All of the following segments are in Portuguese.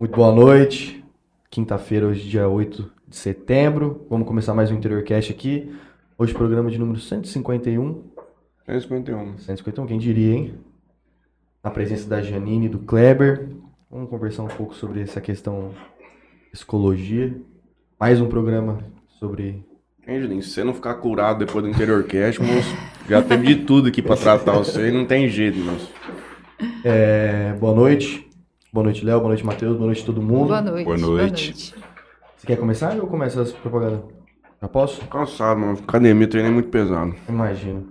Muito boa noite. Quinta-feira, hoje, dia 8 de setembro. Vamos começar mais um Interiorcast aqui. Hoje, programa de número 151. 151. 151, quem diria, hein? Na presença da Janine e do Kleber. Vamos conversar um pouco sobre essa questão psicologia. Mais um programa sobre. Hein, Julinho? Se você não ficar curado depois do interior cast, moço, já teve de tudo aqui pra tratar você e não tem jeito, moço. É, boa noite. Boa noite, Léo. Boa noite, Matheus. Boa noite, todo mundo. Boa noite. Boa noite. Você quer começar ou eu começo as propagandas? Já posso? Cansado, mano. Academia, treino é muito pesado. Imagino.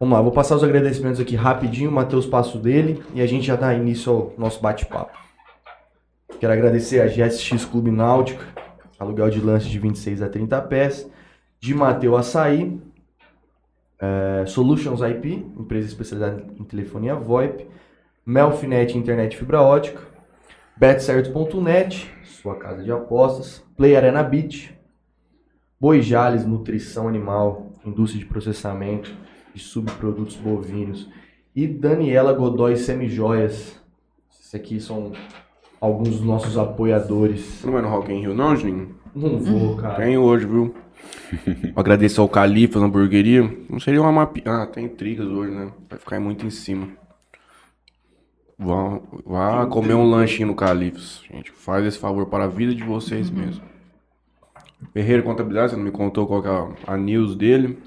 Vamos lá, vou passar os agradecimentos aqui rapidinho, o Matheus passo dele e a gente já dá início ao nosso bate-papo. Quero agradecer a GSX Clube Náutico, aluguel de lanche de 26 a 30 pés, de Mateu Açaí, é, Solutions IP, empresa especializada em telefonia VoIP, Melfinet Internet Fibra Ótica, betcerto.net, sua casa de apostas, Play Arena Beach, Boi Jales Nutrição Animal, indústria de processamento de subprodutos bovinos e Daniela Godoy Semijoias. Esses aqui são alguns dos nossos apoiadores. Não vai no Rock in Rio, não, Juninho? Não vou, cara. Tem hoje, viu? Agradecer ao Califas, hamburgueria. Não seria uma mapi... Ah, tem trigas hoje, né? Vai ficar muito em cima. Vá, vá comer um lanchinho no Califas, gente. Faz esse favor para a vida de vocês mesmo. Ferreira Contabilidade, você não me contou qual é a, a news dele.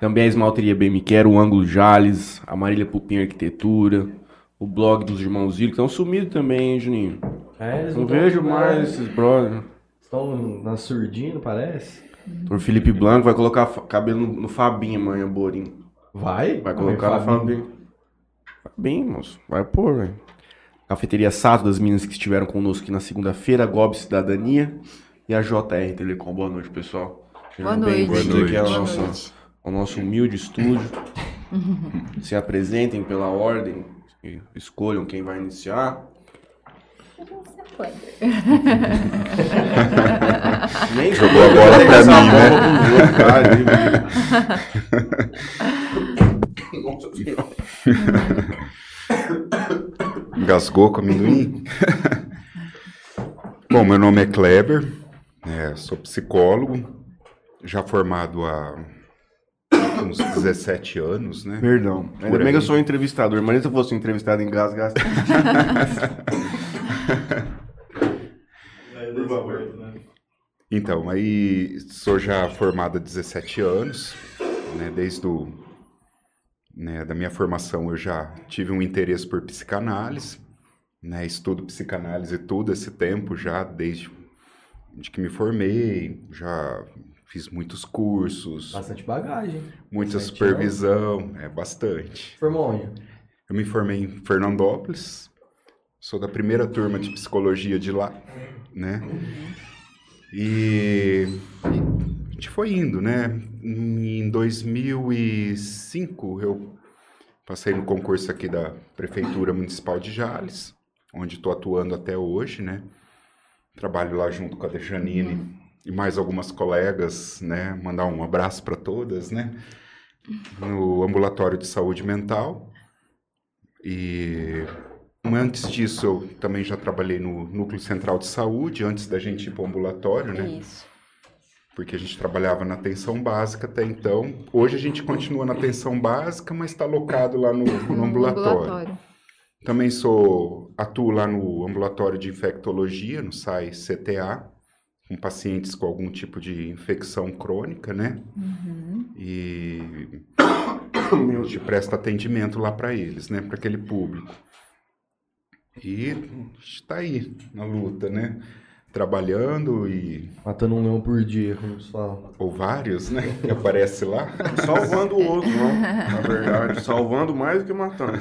Também a esmalteria Bem Me Quero, o Ângulo Jales, a Marília Pupim Arquitetura, o blog dos irmãos Zilli, que estão sumidos também, hein, Juninho? É, eles Não tão- vejo mais esses brothers. Estão na surdina, parece. O Felipe Blanco vai colocar cabelo no, no Fabinho amanhã, Borim. Vai? Vai colocar no Fabinho. Fabinho, moço. Vai pôr, velho. Cafeteria Sato, das meninas que estiveram conosco aqui na segunda-feira, Gob Cidadania e a JR Telecom. Boa noite, pessoal. Sejam Boa noite. Boa aqui noite. nosso, Boa noite. ao nosso humilde estúdio. Se apresentem pela ordem, e escolham quem vai iniciar. Nem Jogou a bola pra mim, bola Engasgou com amendoim? Bom, meu nome é Kleber, é, sou psicólogo, já formado há uns 17 anos, né? Perdão. Ainda Por bem que eu sou um entrevistador, mas se eu fosse um entrevistado em gás, gás. Por favor. Então, aí sou já formado há 17 anos, né? Desde o, né, da minha formação eu já tive um interesse por psicanálise, né? Estudo psicanálise todo esse tempo já, desde de que me formei, já fiz muitos cursos, Bastante bagagem. muita 17 supervisão, é bastante. Formou onde? Eu me formei em Fernandópolis, sou da primeira turma de psicologia de lá, né? E, e gente foi indo, né? Em 2005 eu passei no concurso aqui da Prefeitura Municipal de Jales, onde estou atuando até hoje, né? Trabalho lá junto com a Dejanine e mais algumas colegas, né? Mandar um abraço para todas, né? No ambulatório de saúde mental. E antes disso, eu também já trabalhei no Núcleo Central de Saúde, antes da gente ir para o ambulatório, né? Isso. Porque a gente trabalhava na atenção básica até então. Hoje a gente continua na atenção básica, mas está alocado lá no, no ambulatório. Também sou atuo lá no ambulatório de infectologia, no SAI CTA, com pacientes com algum tipo de infecção crônica, né? Uhum. E a gente presta atendimento lá para eles, né? Para aquele público. E está aí na luta, né? Trabalhando e Matando um leão por dia, como se fala. ou vários, né? Que aparece lá. Salvando o outro, não. Na verdade, salvando mais do que matando.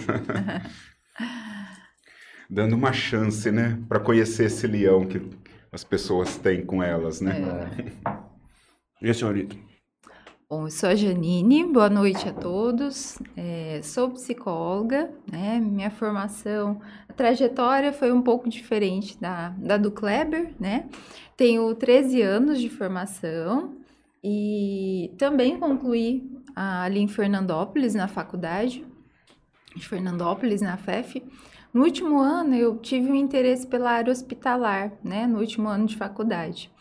dando uma chance, né, para conhecer esse leão que as pessoas têm com elas, né? E a senhorita? Bom, eu sou a Janine, boa noite a todos. É, sou psicóloga, né? Minha formação, a trajetória foi um pouco diferente da, da do Kleber, né? Tenho 13 anos de formação e também concluí ali em Fernandópolis, na faculdade de Fernandópolis, na FEF, No último ano, eu tive um interesse pela área hospitalar, né? No último ano de faculdade.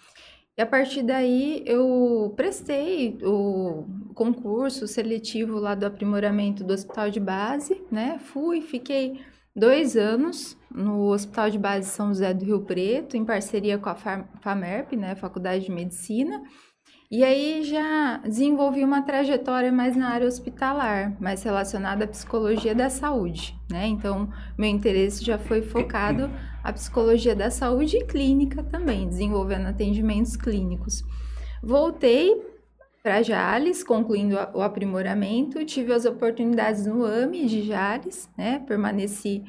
E a partir daí, eu prestei o concurso seletivo lá do aprimoramento do hospital de base, né? Fui, fiquei dois anos no Hospital de Base São José do Rio Preto, em parceria com a FAMERP, né? Faculdade de Medicina. E aí já desenvolvi uma trajetória mais na área hospitalar, mais relacionada à psicologia da saúde, né? Então, meu interesse já foi focado à psicologia da saúde clínica também, desenvolvendo atendimentos clínicos. Voltei para Jales, concluindo o aprimoramento, tive as oportunidades no AME de Jales, né? Permaneci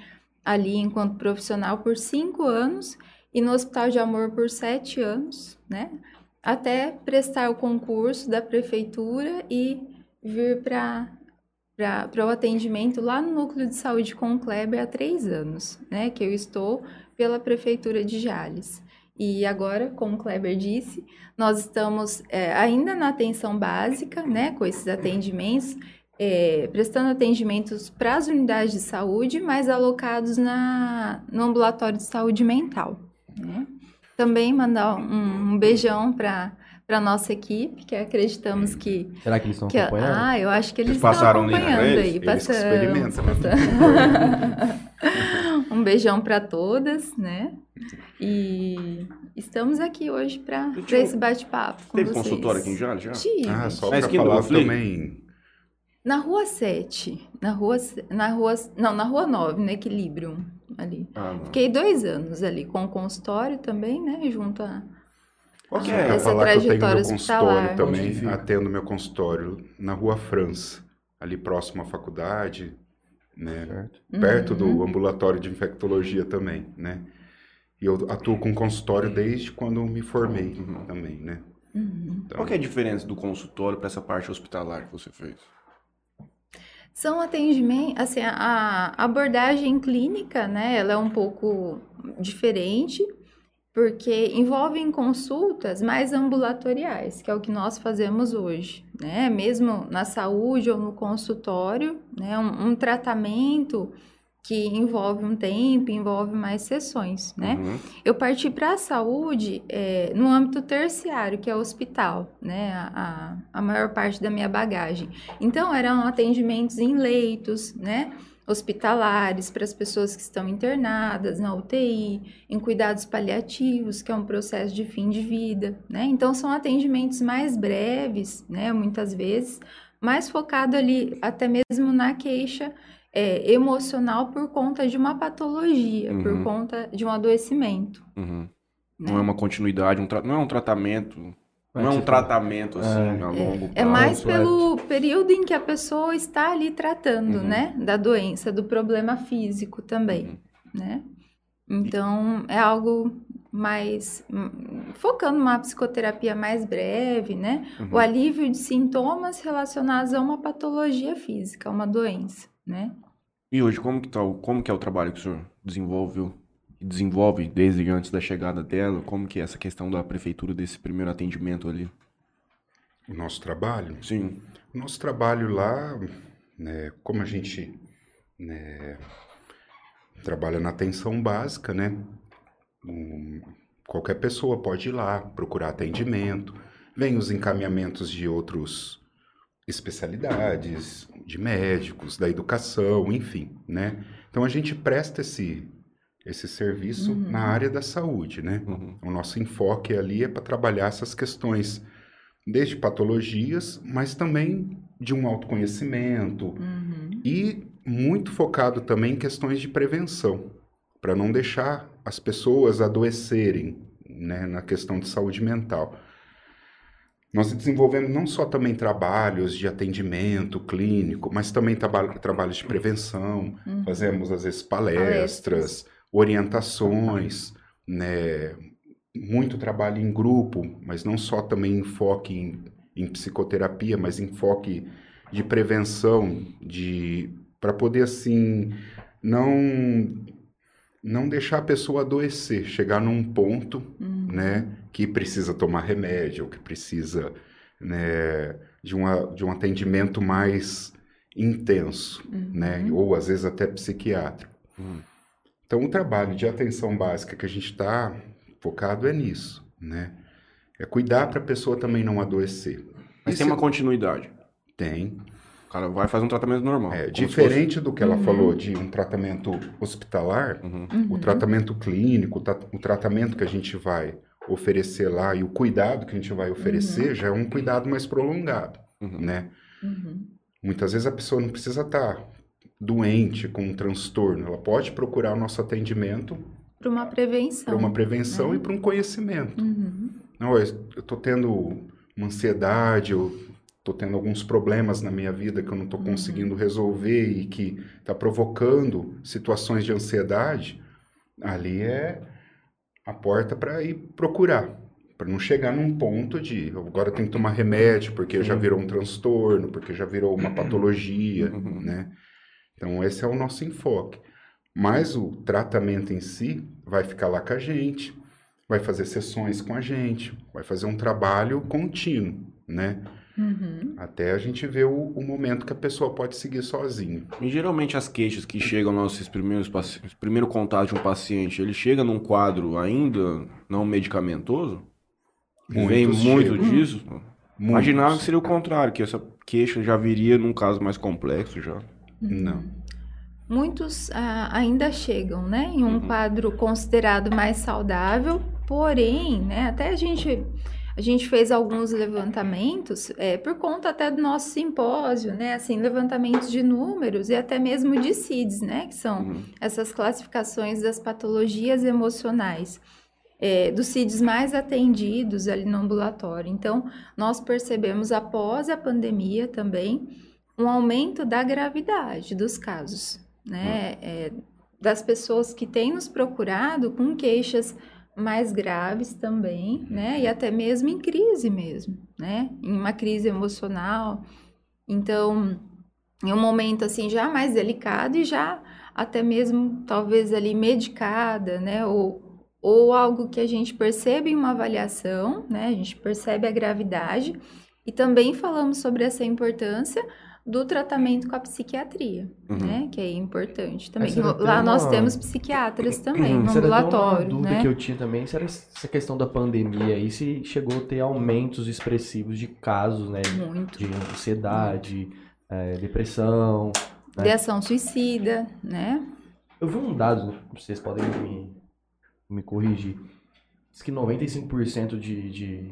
ali enquanto profissional por cinco anos e no Hospital de Amor por sete anos, né? até prestar o concurso da prefeitura e vir para para o atendimento lá no Núcleo de Saúde com o Kleber há três anos, né? Que eu estou pela Prefeitura de Jales. E agora, como o Kleber disse, nós estamos é, ainda na atenção básica, né? Com esses atendimentos, é, prestando atendimentos para as unidades de saúde, mas alocados na, no ambulatório de saúde mental, né? também mandar um, um beijão para para nossa equipe, que acreditamos que. Será que eles estão que, acompanhando? Ah, eu acho que eles, Eles passaram estão acompanhando eles? aí. Eles Passamos, experimentam, passamos. um beijão para todas, né? E estamos aqui hoje para esse bate-papo com Teve vocês. consultório aqui em Jales já? Tive. Ah, só Na para falar também. Na rua 7. Na rua, na rua. Não, na rua 9, no Equilibrium. Ali. Ah. Fiquei dois anos ali com o consultório também, né? Junto a. Qual que Ah, é? Essa falar que eu tenho trajetória meu hospitalar. consultório também, Onde fica? atendo meu consultório na Rua França, ali próximo à faculdade, né? Certo. Perto Uhum. do ambulatório de infectologia também, né? E eu atuo com consultório desde quando me formei Uhum. também, né? Uhum. Então, Qual que é a diferença do consultório para essa parte hospitalar que você fez? São atendimentos, assim, a a abordagem clínica, né, ela é um pouco diferente, porque envolvem consultas mais ambulatoriais, que é o que nós fazemos hoje, né, mesmo na saúde ou no consultório, né, um, um tratamento que envolve um tempo, envolve mais sessões, né. Uhum. Eu parti para a saúde é, no âmbito terciário, que é o hospital, né? A, a, a maior parte da minha bagagem. Então, eram atendimentos em leitos, né? Hospitalares para as pessoas que estão internadas na UTI, em cuidados paliativos, que é um processo de fim de vida, né? Então, são atendimentos mais breves, né? Muitas vezes, mais focado ali até mesmo na queixa é, emocional por conta de uma patologia, por Uhum. conta de um adoecimento. Uhum. né? Não é uma continuidade, um tra- não é um tratamento, não é um tipo- tratamento assim É. a longo É prazo. mais certo. pelo período em que a pessoa está ali tratando, Uhum. né? Da doença, do problema físico também, né? Então, é algo mais... hum, focando numa psicoterapia mais breve, né? Uhum. O alívio de sintomas relacionados a uma patologia física, a uma doença, né? E hoje, como que, tá, o- como que é o trabalho que o senhor desenvolveu, desenvolve desde antes da chegada dela? Como que é essa questão da prefeitura desse primeiro atendimento ali? o nosso trabalho, Sim. o nosso trabalho lá, né, como a gente né, trabalha na atenção básica, né? um- qualquer pessoa pode ir lá procurar atendimento. Vem os encaminhamentos de outros especialidades, de médicos, da educação, enfim, né? Então a gente presta esse esse serviço Uhum. na área da saúde, né? Uhum. O nosso enfoque ali é para trabalhar essas questões, desde patologias, mas também de um autoconhecimento Uhum. e muito focado também em questões de prevenção, para não deixar as pessoas adoecerem né, na questão de saúde mental. Nós desenvolvemos não só também trabalhos de atendimento clínico, mas também traba- trabalhos de prevenção, Uhum. fazemos às vezes palestras, Palestras. Orientações, né, muito trabalho em grupo, mas não só também enfoque em, em psicoterapia, mas enfoque de prevenção, de para poder assim não não deixar a pessoa adoecer, chegar num ponto, Uhum. né, que precisa tomar remédio, que precisa, né, de, uma, de um atendimento mais intenso, Uhum. né, ou às vezes até psiquiátrico. Uhum. Então, o trabalho de atenção básica que a gente está focado é nisso, né? É cuidar para a pessoa também não adoecer. Mas E tem se- uma continuidade. Tem. O cara vai fazer um tratamento normal. É, diferente do que ela falou de um tratamento hospitalar, Uhum. o tratamento clínico, o tra- o tratamento que a gente vai oferecer lá e o cuidado que a gente vai oferecer já é um cuidado mais prolongado, Uhum. né? Uhum. Muitas vezes a pessoa não precisa estar doente com um transtorno, ela pode procurar o nosso atendimento Para uma prevenção. para uma prevenção né? e para um conhecimento. Uhum. Não, eu estou tendo uma ansiedade, eu estou tendo alguns problemas na minha vida que eu não estou conseguindo resolver e que está provocando situações de ansiedade. Ali é a porta para ir procurar, para não chegar num ponto de agora tem que tomar remédio porque já virou um transtorno, porque já virou uma patologia, Uhum. né? Então esse é o nosso enfoque. Mas o tratamento em si vai ficar lá com a gente, vai fazer sessões com a gente, vai fazer um trabalho contínuo, né? Uhum. Até a gente ver o, o momento que a pessoa pode seguir sozinha. E geralmente as queixas que chegam aos nossos primeiros paci- primeiro contato de um paciente, ele chega num quadro ainda não medicamentoso? Vem Muitos muito chegam. disso? Muitos. Imaginava que seria o contrário, que essa queixa já viria num caso mais complexo já. Não. Muitos ah, ainda chegam, né, em um quadro considerado mais saudável, porém, né, até a gente a gente fez alguns levantamentos é, por conta até do nosso simpósio, né, assim, levantamentos de números e até mesmo de CIDs, né, que são Uhum. essas classificações das patologias emocionais. é, dos CIDs mais atendidos ali no ambulatório. Então, nós percebemos após a pandemia também um aumento da gravidade dos casos, né? É, das pessoas que têm nos procurado com queixas mais graves também, né? E até mesmo em crise mesmo, né? Em uma crise emocional. Então, em um momento assim já mais delicado e já até mesmo talvez ali medicada, né? Ou, ou algo que a gente percebe em uma avaliação, né? A gente percebe a gravidade e também falamos sobre essa importância do tratamento com a psiquiatria, Uhum. né? Que é importante também. Lá nós uma- temos psiquiatras também no Isso era até uma ambulatório, dúvida né? que eu tinha também, se era essa questão da pandemia aí, se chegou a ter aumentos expressivos de casos, né? Muito. De ansiedade, eh, depressão. né? De ação suicida, né? Eu vi um dado, vocês podem me, me corrigir. Diz que 95% de, de,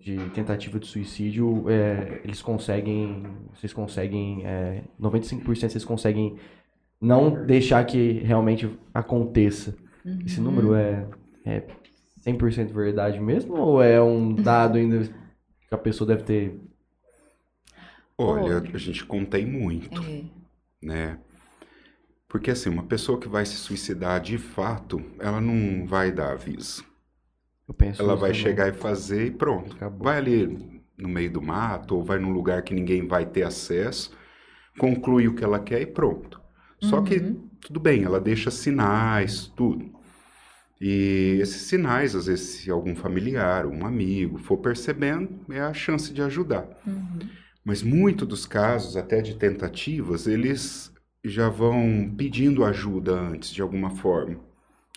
de tentativa de suicídio, é, eles conseguem, vocês conseguem, é, 95% vocês conseguem não deixar que realmente aconteça. Esse número é, é 100% verdade mesmo ou é um dado ainda que a pessoa deve ter... Olha, Olha. a gente contém muito, É. né? Porque assim, uma pessoa que vai se suicidar de fato, ela não vai dar aviso. Eu penso Ela vai também. chegar e fazer e pronto. Acabou. Vai ali no meio do mato ou vai num lugar que ninguém vai ter acesso, conclui o que ela quer e pronto. Só que tudo bem, ela deixa sinais, tudo. E esses sinais, às vezes, se algum familiar, um amigo for percebendo, é a chance de ajudar. Mas muito dos casos, até de tentativas, eles já vão pedindo ajuda antes, de alguma forma.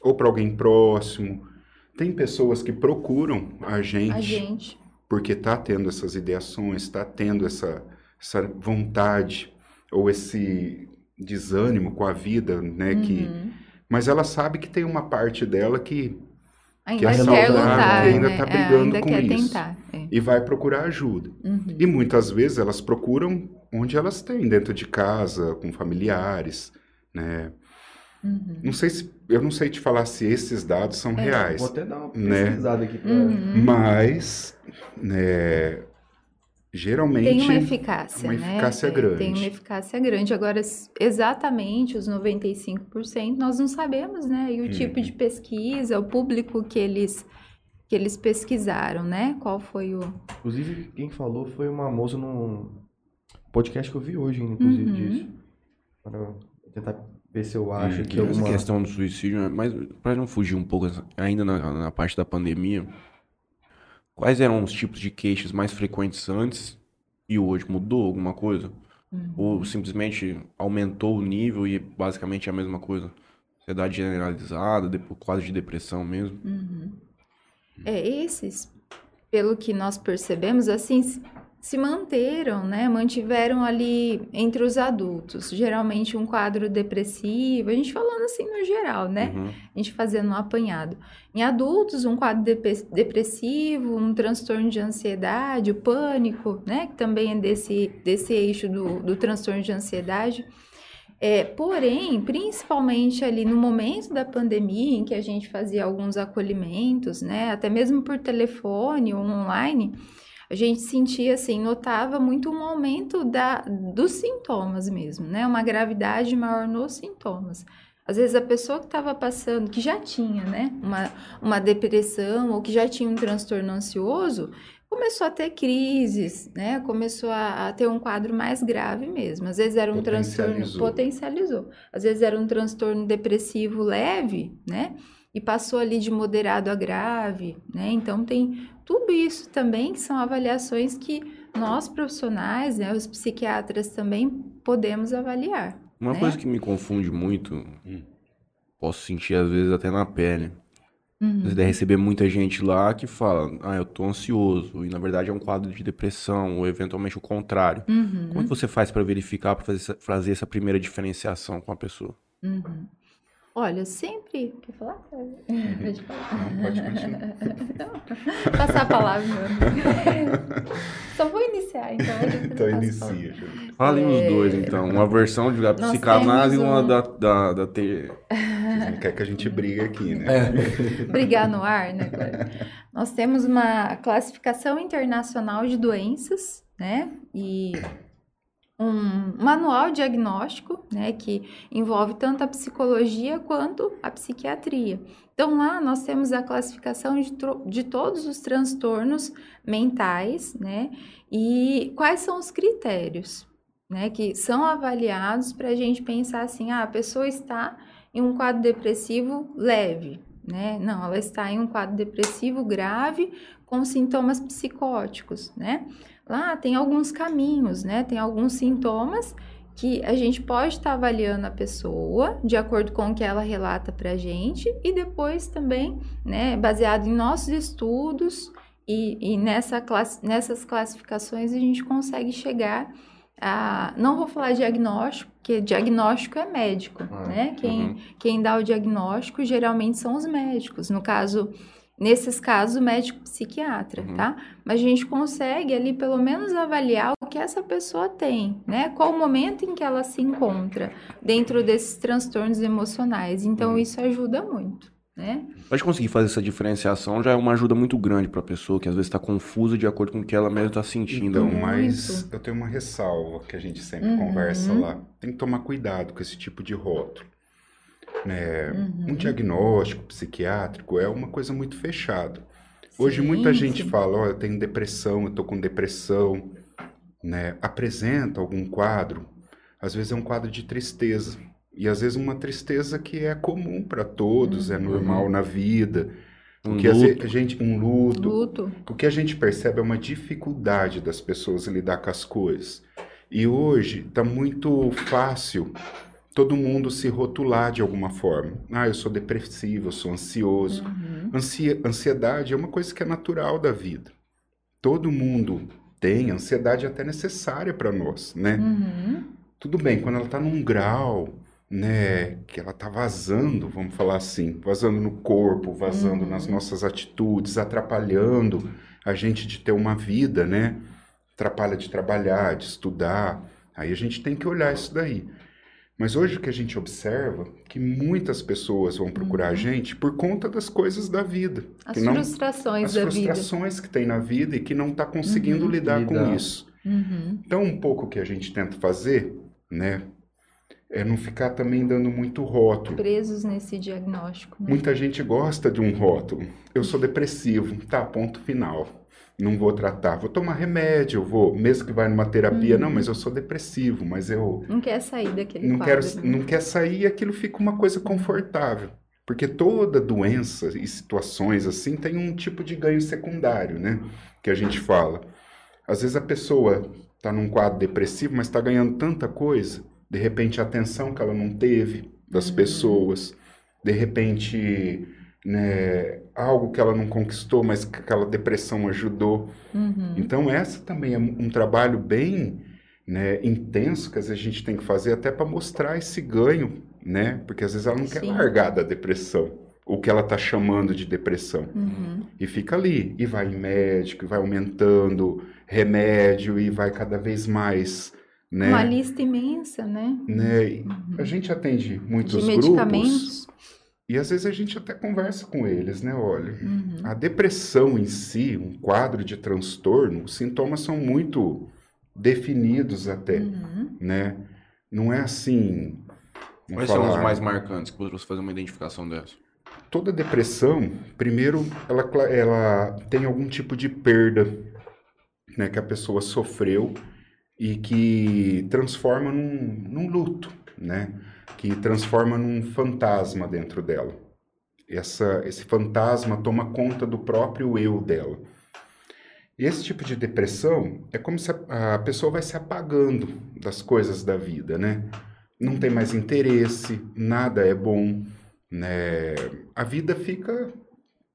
Ou para alguém próximo. Tem pessoas que procuram a gente, A gente. porque está tendo essas ideações, está tendo essa, essa vontade ou esse desânimo com a vida, né? Que, Uhum. mas ela sabe que tem uma parte dela que Ainda é quer saudável, lutar, que ainda né? tá É, brigando ainda com isso. tentar. é. e vai procurar ajuda. Uhum. E muitas vezes elas procuram onde elas têm, dentro de casa, com familiares, né? Uhum. Não sei se eu não sei te falar se esses dados são reais, Vou até dar uma Né? pesquisada aqui pra... Uhum. mas né, geralmente Tem uma eficácia, uma né? eficácia É, grande. Tem uma eficácia grande. Agora, exatamente os 95%, nós não sabemos, né? E o tipo Uhum. de pesquisa, o público que eles, que eles pesquisaram, né? Qual foi o... Inclusive, quem falou foi uma moça num podcast que eu vi hoje, inclusive, Uhum. disso. Para tentar ver se eu acho que que essa alguma... questão do suicídio, né? mas para não fugir um pouco ainda na, na parte da pandemia, quais eram os tipos de queixas mais frequentes antes e hoje? Mudou alguma coisa? Uhum. Ou simplesmente aumentou o nível e basicamente é a mesma coisa? Ansiedade generalizada, quadro de depressão mesmo. É, esses, pelo que nós percebemos, assim, se- manteram, né? Mantiveram ali entre os adultos. Geralmente um quadro depressivo, a gente falando assim no geral, né? Uhum. A gente fazendo um apanhado. Em adultos, um quadro depe- depressivo, um transtorno de ansiedade, o pânico, né? Que também é desse, desse eixo do, do transtorno de ansiedade. É, porém, principalmente ali no momento da pandemia, em que a gente fazia alguns acolhimentos, né? Até mesmo por telefone ou online, a gente sentia assim, notava muito um aumento da, dos sintomas mesmo, né? Uma gravidade maior nos sintomas. Às vezes a pessoa que estava passando, que já tinha, né, uma, uma depressão ou que já tinha um transtorno ansioso, começou a ter crises, né? Começou a, a ter um quadro mais grave mesmo. Às vezes era um transtorno Potencializou. potencializou. Às vezes era um transtorno depressivo leve, né? E passou ali de moderado a grave, né? Então tem tudo isso também são avaliações que nós profissionais, né, os psiquiatras também podemos avaliar. Uma né? coisa que me confunde muito, Hum. posso sentir às vezes até na pele. Uhum. Você deve receber muita gente lá que fala, ah, eu tô ansioso, e na verdade é um quadro de depressão, ou eventualmente o contrário. Uhum. Como é que você faz para verificar, para fazer, essa- fazer essa primeira diferenciação com a pessoa? Uhum. Olha, eu sempre. Quer falar? Pode falar. Não, pode continuar. Passar a palavra, meu. Só vou iniciar, então. Então inicia. Falem É. os dois, então. Uma versão de da psicanálise e uma um- da, da, da te- Vocês não querem que a gente brigue aqui, né? É. brigar no ar, né? Nós temos uma classificação internacional de doenças, né? E um manual diagnóstico, né? Que envolve tanto a psicologia quanto a psiquiatria. Então, lá nós temos a classificação de, de todos os transtornos mentais, né? E quais são os critérios, né? Que são avaliados para a gente pensar assim, ah, a pessoa está em um quadro depressivo leve, né? Não, ela está em um quadro depressivo grave com sintomas psicóticos, né? Lá tem alguns caminhos, né? Tem alguns sintomas que a gente pode estar avaliando a pessoa de acordo com o que ela relata para a gente e depois também, né, baseado em nossos estudos e, e nessa classe, nessas classificações a gente consegue chegar a, não vou falar diagnóstico, porque diagnóstico é médico, Ah, né? Quem, uhum. quem dá o diagnóstico geralmente são os médicos. No caso, nesses casos, o médico psiquiatra, Uhum. tá? Mas a gente consegue ali pelo menos avaliar o que essa pessoa tem, né? Qual o momento em que ela se encontra dentro desses transtornos emocionais. Então, Uhum. isso ajuda muito, né? Pode conseguir fazer essa diferenciação já é uma ajuda muito grande para a pessoa que às vezes está confusa de acordo com o que ela mesma está sentindo. Então, mas eu tenho uma ressalva que a gente sempre Uhum. conversa lá. Tem que tomar cuidado com esse tipo de rótulo. Né? Uhum. Um diagnóstico psiquiátrico é uma coisa muito fechada. Hoje Sim, muita gente sim. fala, ó, eu tenho depressão, eu tô com depressão, né? Apresenta algum quadro, às vezes é um quadro de tristeza. E às vezes uma tristeza que é comum para todos, é normal na vida. Um Porque às vezes luto. a gente um luto, Luto. o que a gente percebe é uma dificuldade das pessoas lidar com as coisas. E hoje está muito fácil todo mundo se rotular de alguma forma. Ah, eu sou depressivo, eu sou ansioso. Uhum. Ansia- ansiedade é uma coisa que é natural da vida. Todo mundo tem, ansiedade é até necessária para nós, né? Uhum. Tudo bem, quando ela está num grau, né, que ela está vazando, vamos falar assim, vazando no corpo, vazando Uhum. nas nossas atitudes, atrapalhando a gente de ter uma vida, né? Atrapalha de trabalhar, de estudar. Aí a gente tem que olhar isso daí. Mas hoje o que a gente observa que muitas pessoas vão procurar a gente por conta das coisas da vida, Uhum. As que não frustrações as da vida. frustrações que tem na vida e que não está conseguindo Uhum. lidar com isso. Uhum. Então, um pouco que a gente tenta fazer, né, é não ficar também dando muito rótulo. Presos nesse diagnóstico. Né? Muita gente gosta de um rótulo. Eu sou depressivo, tá, ponto final. Não vou tratar, vou tomar remédio, eu vou, mesmo que vai numa terapia, Uhum. não, mas eu sou depressivo, mas eu Não quer sair daquele não quadro. quero, né? não quer sair e aquilo fica uma coisa confortável. Porque toda doença e situações assim tem um tipo de ganho secundário, né? Que a gente fala. Às vezes a pessoa está num quadro depressivo, mas está ganhando tanta coisa, de repente a atenção que ela não teve das Uhum. pessoas, de repente, né, algo que ela não conquistou, mas que aquela depressão ajudou. Uhum. Então, essa também é um trabalho bem né, intenso que às vezes a gente tem que fazer até para mostrar esse ganho, né? Porque às vezes ela não quer Sim. largar da depressão, o que ela está chamando de depressão. Uhum. E fica ali, e vai em médico, e vai aumentando remédio, e vai cada vez mais, né? Uma lista imensa, né? né? E A gente atende muitos De grupos, medicamentos. E às vezes a gente até conversa com eles, né? Olha, Uhum. a depressão em si, um quadro de transtorno, os sintomas são muito definidos até, Uhum. né? Não é assim. Quais são os falar, mais marcantes que você fazer uma identificação dessa? Toda depressão, primeiro, ela, ela tem algum tipo de perda, né, que a pessoa sofreu e que transforma num, num luto, né? Que transforma num fantasma dentro dela. Essa, esse fantasma toma conta do próprio eu dela. Esse tipo de depressão é como se a, a pessoa vai se apagando das coisas da vida, né? Não tem mais interesse, nada é bom, né? A vida fica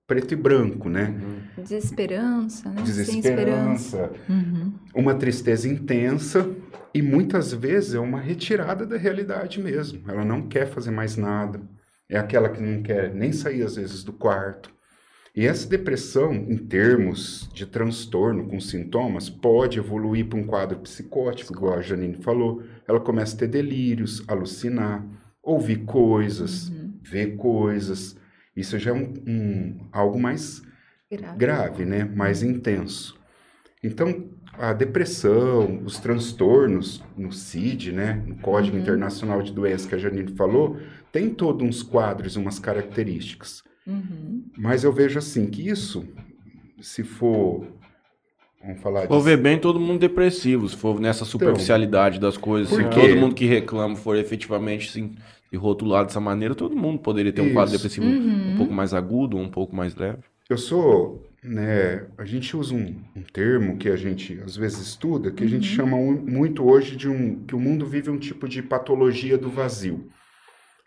preto e branco, né? Desesperança, né? Sem esperança. Desesperança, Uhum. uma tristeza intensa e muitas vezes é uma retirada da realidade mesmo. Ela não quer fazer mais nada. É aquela que não quer nem sair às vezes do quarto. E essa depressão, em termos de transtorno com sintomas, pode evoluir para um quadro psicótico, igual a Janine falou. Ela começa a ter delírios, alucinar, ouvir coisas, ver coisas. Isso já é um, um- algo mais Grave. grave, né? Mais intenso. Então, a depressão, os transtornos no CID, né? No Código Uhum. Internacional de Doenças que a Janine falou, tem todos uns quadros, umas características. Uhum. Mas eu vejo assim que isso, se for, vamos falar Se for disso, ver bem, todo mundo depressivo. Se for nessa superficialidade das coisas, se todo mundo que reclama for efetivamente assim, se rotular dessa maneira, todo mundo poderia ter um quadro depressivo Uhum. um pouco mais agudo, um pouco mais leve. Eu sou, né, a gente usa um, um termo que a gente às vezes estuda, que a gente chama um- muito hoje de um, que o mundo vive um tipo de patologia do vazio,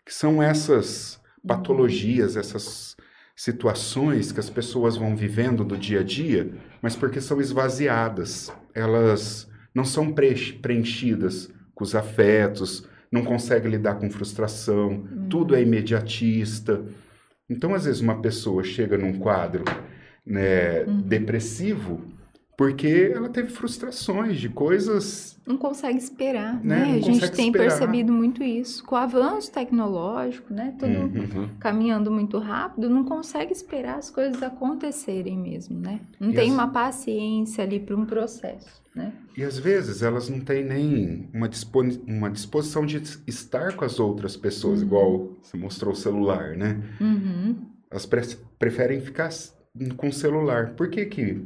que são essas patologias, essas situações que as pessoas vão vivendo do dia a dia, mas porque são esvaziadas, elas não são preenchidas com os afetos, não conseguem lidar com frustração, tudo é imediatista. Então, às vezes, uma pessoa chega num quadro né, depressivo porque ela teve frustrações de coisas. Não consegue esperar, Né? né? A gente consegue tem esperar. percebido muito isso. Com o avanço tecnológico, né? Tudo Uhum. caminhando muito rápido, não consegue esperar as coisas acontecerem mesmo, né? Não tem uma paciência ali para um processo, né? E às vezes elas não têm nem uma, disponi- uma disposição de estar com as outras pessoas, igual você mostrou o celular, né? Uhum. Elas pre- preferem ficar com o celular. Por que, que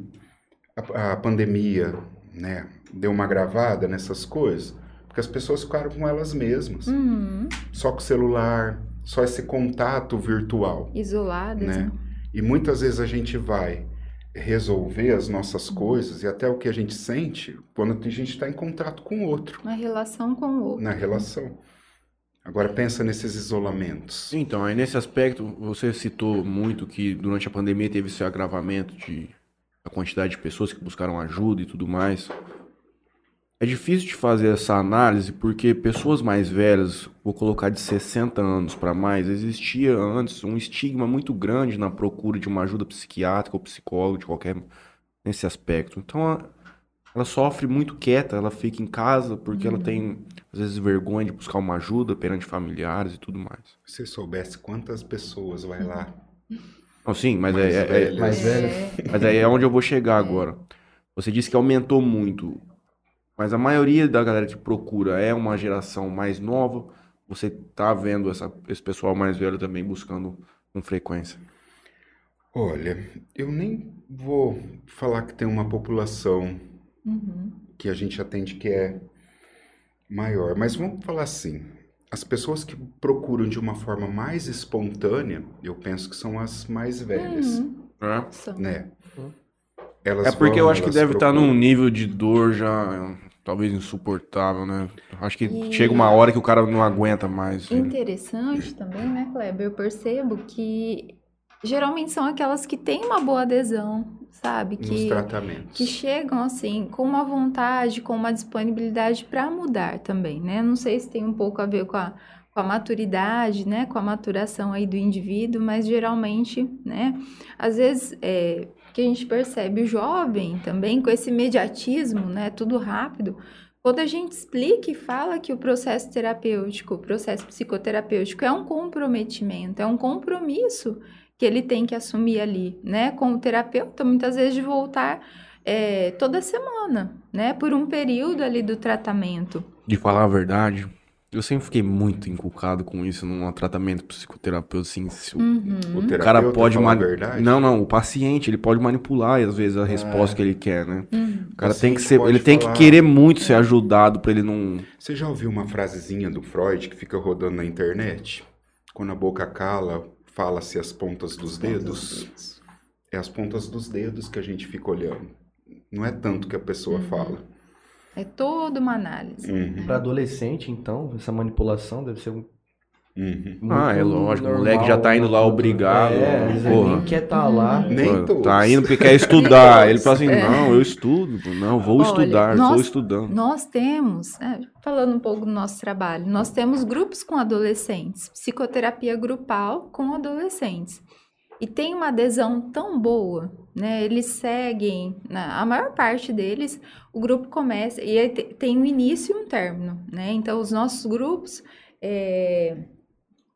a, a pandemia né, deu uma gravada nessas coisas? Porque as pessoas ficaram com elas mesmas. Uhum. Só com o celular, só esse contato virtual. Isoladas, Né? né? E muitas vezes a gente vai resolver as nossas coisas e até o que a gente sente quando a gente está em contato com o outro, Uma relação com o outro. na relação. Agora pensa nesses isolamentos. Então, aí nesse aspecto, você citou muito que durante a pandemia teve esse agravamento de a quantidade de pessoas que buscaram ajuda e tudo mais. É difícil de fazer essa análise porque pessoas mais velhas, vou colocar de 60 anos para mais, existia antes um estigma muito grande na procura de uma ajuda psiquiátrica ou psicólogo de qualquer nesse aspecto. Então, a- ela sofre muito quieta, ela fica em casa porque ela tem às vezes vergonha de buscar uma ajuda perante familiares e tudo mais. Se você soubesse quantas pessoas vai lá. Não, sim, mas Mais é, é- é- velhas. Mais velho. mas aí é onde eu vou chegar agora. Você disse que aumentou muito, mas a maioria da galera que procura é uma geração mais nova. Você tá vendo essa- esse pessoal mais velho também buscando com frequência. Olha, eu nem vou falar que tem uma população Uhum. que a gente atende que é maior, mas vamos falar assim. As pessoas que procuram de uma forma mais espontânea, eu penso que são as mais velhas, Uhum. É, São. né? Uhum. Elas é porque vão, eu acho que deve estar procuram. num nível de dor já talvez insuportável, né? Acho que E- chega uma hora que o cara não aguenta mais. né? Interessante também, né, Kleber? Eu percebo que geralmente são aquelas que têm uma boa adesão, sabe? Nos Que, tratamentos. que chegam assim com uma vontade, com uma disponibilidade para mudar também, né? Não sei se tem um pouco a ver com a, com a maturidade, né? Com a maturação aí do indivíduo, mas geralmente, né? Às vezes é, que a gente percebe o jovem também com esse imediatismo, né? Tudo rápido. Quando a gente explica e fala que o processo terapêutico, o processo psicoterapêutico é um comprometimento, é um compromisso que ele tem que assumir ali, né, com o terapeuta, muitas vezes de voltar é, toda semana, né, por um período ali do tratamento. De falar a verdade, eu sempre fiquei muito inculcado com isso num tratamento psicoterapeuta, assim, se o Uhum. O cara pode fala a mani- verdade? Não, não, o paciente, ele pode manipular às vezes a resposta que ele quer, né? Uhum. O cara O tem que ser, ele tem que falar- querer muito ser ajudado pra ele não Você já ouviu uma frasezinha do Freud que fica rodando na internet? Quando a boca cala, fala-se as pontas dos dedos. É as pontas dos dedos que a gente fica olhando. Não é tanto que a pessoa fala. É toda uma análise. Uhum, Para adolescente, então, essa manipulação deve ser um uhum. Ah, é lógico, o normal, moleque já tá indo lá né? obrigado, É, ele porra. nem quer estar lá. Nem Pô, todos. Tá indo porque quer estudar. Ele fala assim, é. não, eu estudo, não, vou Olha, estudar, estou estudando. Nós temos, é, falando um pouco do nosso trabalho, nós temos grupos com adolescentes, psicoterapia grupal com adolescentes. E tem uma adesão tão boa, né? Eles seguem, na- a maior parte deles, o grupo começa, e tem um início e um término, né? Então, os nossos grupos é,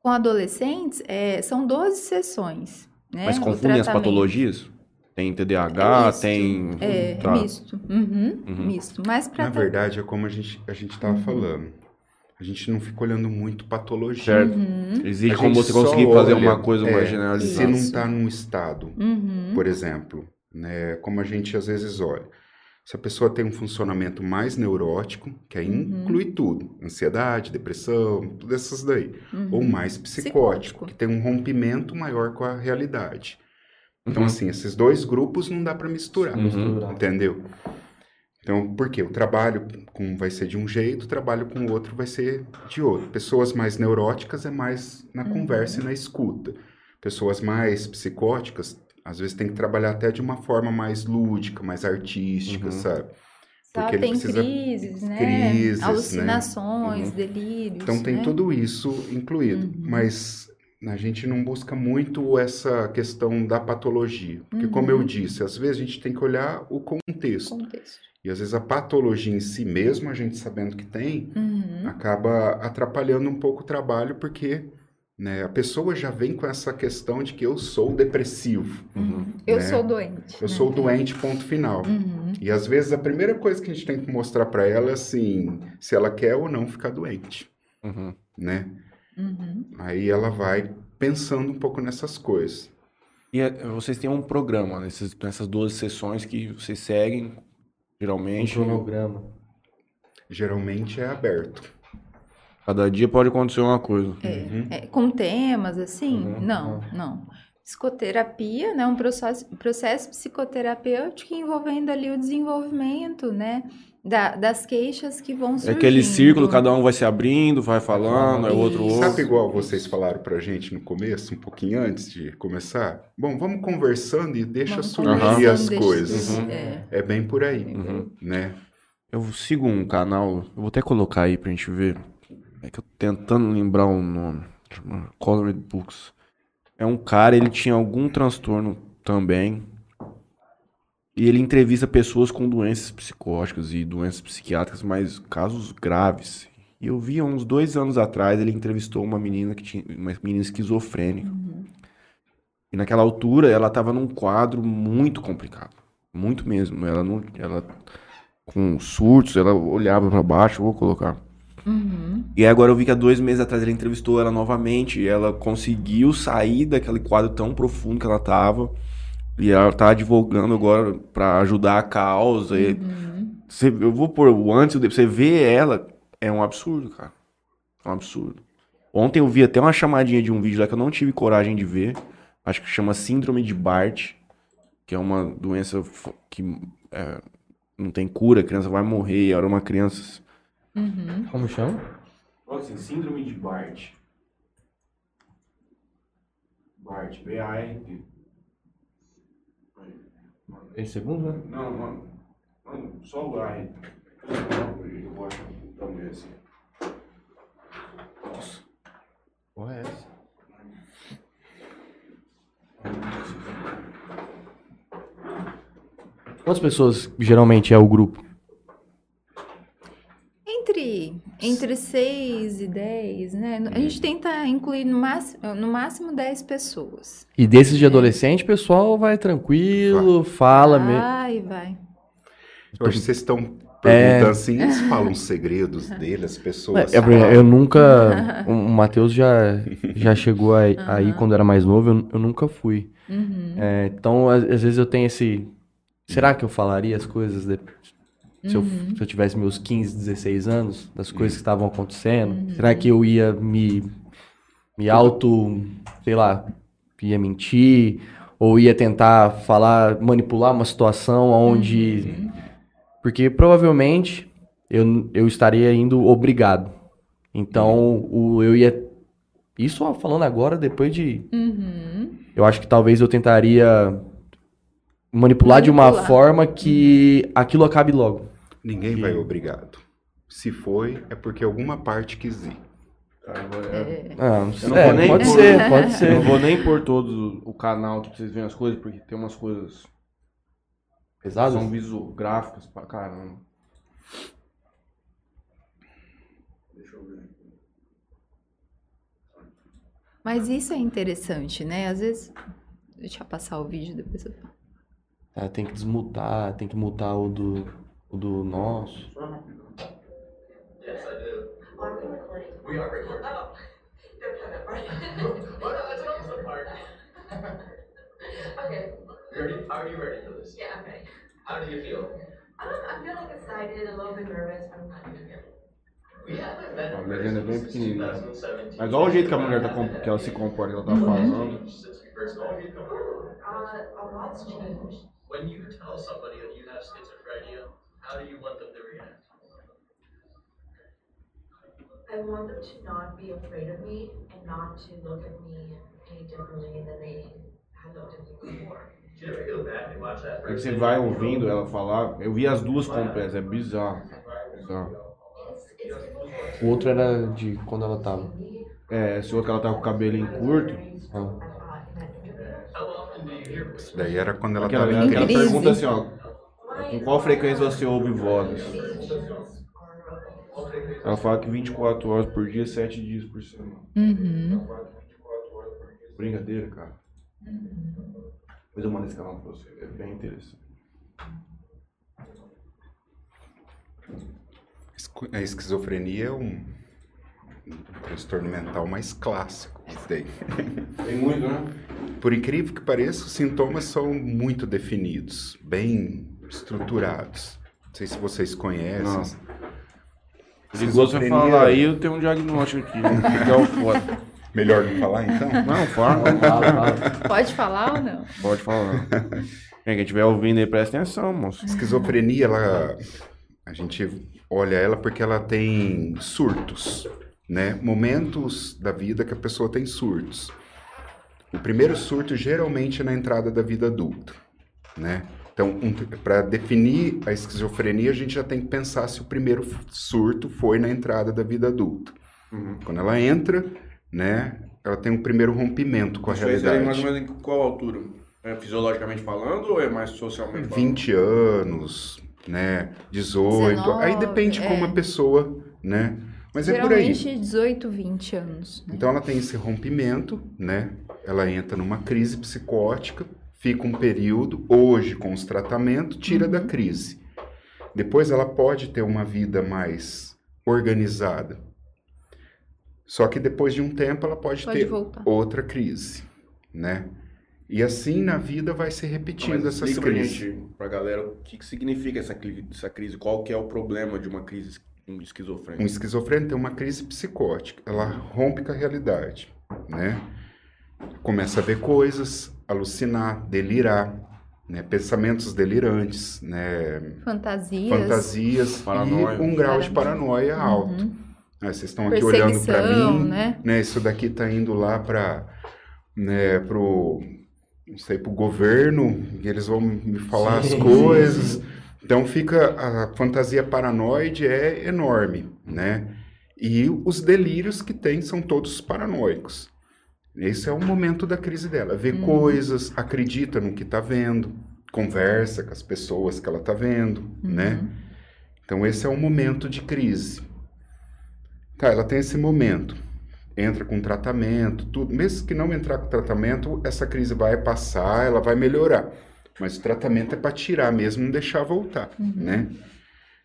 com adolescentes é, são 12 sessões, né? Mas confundem as patologias? Tem É TDAH, misto. tem... É, tá. misto. Uhum, Uhum. misto. Mas para Na verdade, é como a gente a gente estava Uhum. falando. A gente não fica olhando muito patologia. Certo. Uhum, Existe como você conseguir fazer olha, uma coisa é, mais Se generalizada. não Isso. está num estado, uhum. por exemplo, né, como a gente às vezes olha. Se a pessoa tem um funcionamento mais neurótico, que aí Uhum. inclui tudo, ansiedade, depressão, tudo essas daí, Uhum. ou mais psicótico, Psicótico. que tem um rompimento maior com a realidade. Então, Uhum. assim, esses dois grupos não dá para misturar, Uhum. Misturar. entendeu? Então, por quê? O trabalho com vai ser de um jeito, o trabalho com o outro vai ser de outro. Pessoas mais neuróticas é mais na Uhum. conversa e na escuta. Pessoas mais psicóticas, às vezes tem que trabalhar até de uma forma mais lúdica, mais artística, Uhum. sabe? Porque ele tem precisa- crises, né? crises, né? Alucinações, Uhum. delírios. Então tem né? tudo isso incluído, Uhum. mas a gente não busca muito essa questão da patologia, porque como eu Uhum. disse, às vezes a gente tem que olhar o contexto. contexto. E às vezes a patologia em si mesmo, a gente sabendo que tem, Uhum. acaba atrapalhando um pouco o trabalho, porque né, a pessoa já vem com essa questão de que eu sou depressivo, Uhum. Eu né? sou doente. eu né? sou doente, ponto final. Uhum. E às vezes a primeira coisa que a gente tem que mostrar para ela é assim, se ela quer ou não ficar doente, Uhum. né? Uhum. Aí ela vai pensando um pouco nessas coisas. E é, vocês têm um programa nesses, nessas 12 sessões que vocês seguem, Um geralmente. cronograma. Geralmente é aberto. Cada dia pode acontecer uma coisa. Uhum. É, com temas assim? Uhum. Não, não. Psicoterapia, né? Um processo, processo psicoterapêutico envolvendo ali o desenvolvimento, né? Da, das queixas que vão É surgindo. aquele círculo, cada um vai se abrindo, vai falando, é outro Isso. outro. Sabe igual vocês falaram pra gente no começo, um pouquinho antes de começar? Bom, vamos conversando e deixa Vamos surgir as deixa coisas. Uhum. é. É bem por aí, Uhum. né? Eu sigo um canal, eu vou até colocar aí pra gente ver. É que eu tô tentando lembrar o nome. Chama Colored Books. É um cara, ele tinha algum transtorno também. E ele entrevista pessoas com doenças psicóticas e doenças psiquiátricas, mas casos graves. E eu vi há uns dois anos atrás, ele entrevistou uma menina que tinha uma menina esquizofrênica. E naquela altura ela estava num quadro muito complicado. Muito mesmo. Ela não. Ela com surtos, ela olhava para baixo, vou colocar. Uhum. E agora eu vi que há dois meses atrás ele entrevistou ela novamente e ela conseguiu sair daquele quadro tão profundo que ela tava. E ela tá advogando agora pra ajudar a causa. E Uhum. você- eu vou pôr o antes e o depois. Você vê ela, é um absurdo, cara. É um absurdo. Ontem eu vi até uma chamadinha de um vídeo lá que eu não tive coragem de ver. Acho que chama Síndrome de Bart, que é uma doença que é, não tem cura, a criança vai morrer, era uma criança. Uhum. Como chama? Assim, síndrome de Bart. Bart, B-A-R-T. Em segundo, né? Não, mano. Mano, só o R. Eu um tamanho assim. Nossa. Porra, é essa? Quantas pessoas geralmente é o grupo? Entre, entre 6 e 10, né? A gente tenta incluir no máximo, no máximo 10 pessoas. E desses de adolescente, o pessoal vai tranquilo, fala mesmo. Vai, vai. Eu acho que vocês estão É. perguntando assim, eles falam segredos dele, as pessoas. É, porque eu nunca. O Matheus já, já chegou aí, aí quando era mais novo, eu, eu nunca fui. Uhum. É, então, às, às vezes eu tenho esse. Será que eu falaria as coisas de- se, eu, Uhum. se eu tivesse meus 15, 16 anos, das coisas que estavam acontecendo? Será que eu ia me, me auto, sei lá, ia mentir? Ou ia tentar falar, manipular uma situação onde. Porque provavelmente eu, eu estaria indo obrigado. Então, o, eu ia. Isso falando agora, depois de Uhum. eu acho que talvez eu tentaria manipular, de uma Manipular. forma que aquilo acabe logo. Ninguém vai obrigado. Se foi, é porque alguma parte quis ir. Ah, não É, vou nem pode pôr- ser, pode ser. não vou nem pôr todo o canal aqui pra vocês verem as coisas, porque tem umas coisas Pesado? são visual, gráficas pra caramba. Deixa eu ver. Mas isso é interessante, né? Às vezes. Deixa eu passar o vídeo depois eu falo. É, tem que desmutar, tem que mutar o do, o do nosso. Are okay. You ready? Are you ready for this? Yeah, I'm ready. How do you feel? Um, I feel like excited, a little bit nervous, but I'm. We haven't met A in legenda é bem pequenininha. 2017. Mas olha o jeito que a mulher tá com- que ela se comporta, que ela tá falando. First met. Uh, a lot's changed. When you tell somebody that you have schizophrenia, how do you want them to react? I want them to not be afraid of me and not to look at me any differently than they had looked at me before. First você vai ouvindo ela falar. Eu vi as duas completas, é bizarro. Bizarro. O outro era de quando ela tava. É, esse outro que ela tá com o cabelinho curto. Ah. Isso daí era quando ela Aquela, aquela crise. pergunta assim, ó. My- Com qual frequência você ouve vozes? Ela fala que 24 horas por dia, 7 dias por semana. Uhum. Ela fala que 24 horas por dia. Brincadeira, cara. Depois eu mando esse canal pra você, é bem interessante. A esquizofrenia é um, um transtorno mental mais clássico. Isso daí. Tem muito, né? Por incrível que pareça, os sintomas são muito definidos, bem estruturados. Não sei se vocês conhecem. Não. Se você falar aí, eu tenho um diagnóstico aqui, né? Que é o foda. Melhor não falar então? Não, fala. Pode falar ou não? Pode falar. Quem estiver ouvindo aí, presta atenção, moço. Esquizofrenia, ela, a gente olha ela porque ela tem surtos, né? Momentos da vida que a pessoa tem surtos. O primeiro surto geralmente é na entrada da vida adulta, né? Então, para definir a esquizofrenia, a gente já tem que pensar se o primeiro surto foi na entrada da vida adulta. Quando ela entra, né? Ela tem um primeiro rompimento com a Isso aí seria mais realidade. ou menos em qual altura? É fisiologicamente falando ou é mais socialmente falando? 20 anos, né? 18. aí 19, depende como é. a pessoa, né? Mas é por aí. Geralmente 18, 20 anos. né? Então ela tem esse rompimento, né? Ela entra numa crise psicótica, fica um período, hoje com os tratamentos, tira da crise. Depois ela pode ter uma vida mais organizada. Só que depois de um tempo ela pode, Pode ter voltar. outra crise, né? E assim na vida vai se repetindo Mas essas crises. gente, pra galera, o que, que significa essa, essa crise? Qual que é o problema de uma crise Um esquizofrênica? esquizofrênico tem uma crise psicótica, ela rompe com a realidade, né? Começa a ver coisas, alucinar, delirar, né, pensamentos delirantes, né, Fantasias. fantasias Paranoia. e um grau de Paranoia. paranoia alto. Uhum. Vocês estão aqui olhando para mim, né? né? Isso daqui tá indo lá para, né, pro, não sei, pro governo, e eles vão me falar Sim, as coisas. Então fica a fantasia paranoide é enorme, né? E os delírios que tem são todos paranoicos. Esse é o momento da crise dela. Vê Uhum. coisas, acredita no que está vendo, conversa com as pessoas que ela está vendo, Uhum. né? Então esse é um momento de crise. Tá, ela tem esse momento. Entra com tratamento, tudo. Mesmo que não entrar com tratamento, essa crise vai passar, ela vai melhorar. Mas o tratamento é para tirar mesmo, não deixar voltar, né?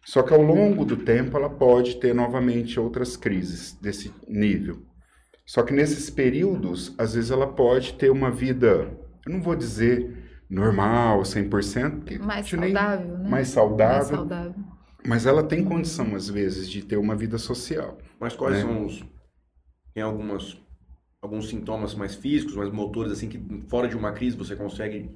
Só que ao longo do tempo ela pode ter novamente outras crises desse nível. Só que nesses períodos, às vezes ela pode ter uma vida, eu não vou dizer normal, 100%, porque Mais saudável, né? mais Mais saudável, saudável. mas ela tem condição, às vezes, de ter uma vida social. Mas quais né? são os. Tem algumas. Alguns sintomas mais físicos, mais motores, assim, que fora de uma crise você consegue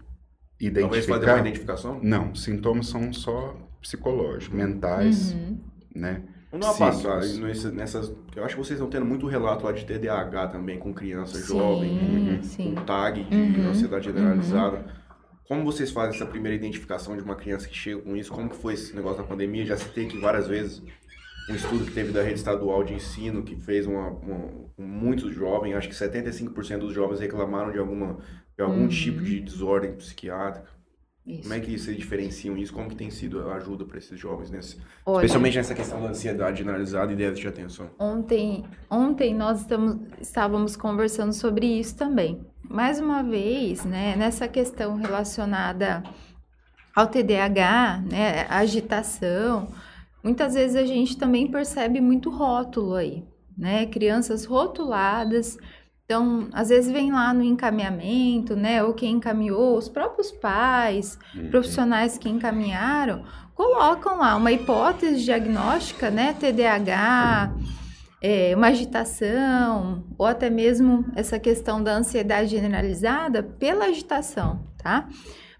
talvez fazer uma Identificar? identificação? Não, sintomas são só psicológicos, mentais, Uhum. né? Vamos dar uma passada Psíquicos. nesse- nessas. Eu acho que vocês estão tendo muito relato lá de TDAH também, com criança Sim, jovem, sim. com tag de Uhum, ansiedade generalizada. Como vocês fazem essa primeira identificação de uma criança que chega com isso? Como que foi esse negócio da pandemia? Já citei aqui várias vezes um estudo que teve da rede estadual de ensino que fez uma, uma- com muitos jovens, acho que 75% dos jovens reclamaram de alguma de algum Uhum. tipo de desordem psiquiátrica. Isso. Como é que vocês diferenciam isso? Como que tem sido a ajuda para esses jovens nesse, Olha, especialmente nessa questão da ansiedade generalizada e déficit de atenção? Ontem, ontem nós estamos, estávamos conversando sobre isso também. Mais uma vez, né, nessa questão relacionada ao TDAH, né, agitação, muitas vezes a gente também percebe muito rótulo aí, né? Crianças rotuladas. Então, às vezes vem lá no encaminhamento, né? Ou quem encaminhou, os próprios pais, profissionais que encaminharam, colocam lá uma hipótese diagnóstica, né? TDAH, é, uma agitação, ou até mesmo essa questão da ansiedade generalizada pela agitação, tá?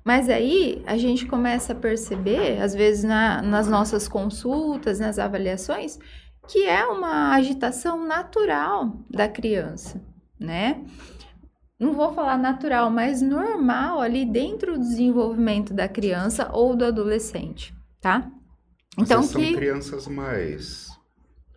Mas aí a gente começa a perceber, às vezes na- nas nossas consultas, nas avaliações, que é uma agitação natural da criança, né? Não vou falar natural, mas normal ali dentro do desenvolvimento da criança ou do adolescente, tá? Então vezes que são crianças mais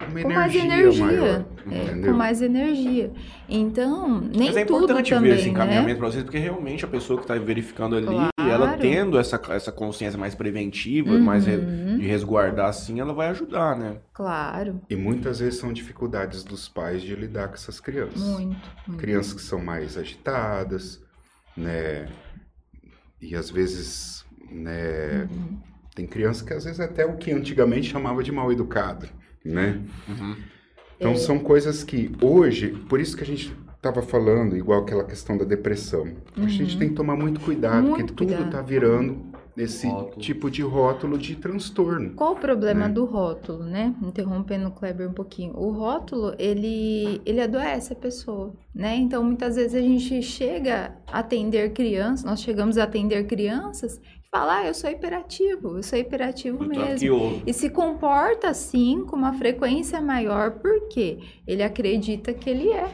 uma com mais energia, maior, é, com mais energia. Então, nem Mas é tudo importante também, ver esse né? encaminhamento para vocês, porque realmente a pessoa que está verificando ali, Claro. ela tendo essa, essa consciência mais preventiva, mais re- de resguardar assim, ela vai ajudar, né? Claro, E muitas vezes são dificuldades dos pais de lidar com essas crianças. muito, muito. Crianças que são mais agitadas, né? E às vezes, né? Uhum. Tem criança que às vezes até o que antigamente chamava de mal educado, né? Então É. são coisas que hoje, por isso que a gente estava falando, igual aquela questão da depressão. A gente tem que tomar muito cuidado, Uhum. Muito porque tudo cuidado. está virando esse Rótulo. tipo de rótulo de transtorno. Qual o problema né? do rótulo, né? Interrompendo o Kleber um pouquinho. O rótulo, ele, ele adoece a pessoa, né? Então, muitas vezes a gente chega a atender crianças, nós chegamos a atender crianças fala, ah, eu sou hiperativo, eu sou hiperativo tanto mesmo. que. E se comporta assim, com uma frequência maior, porque ele acredita que ele é.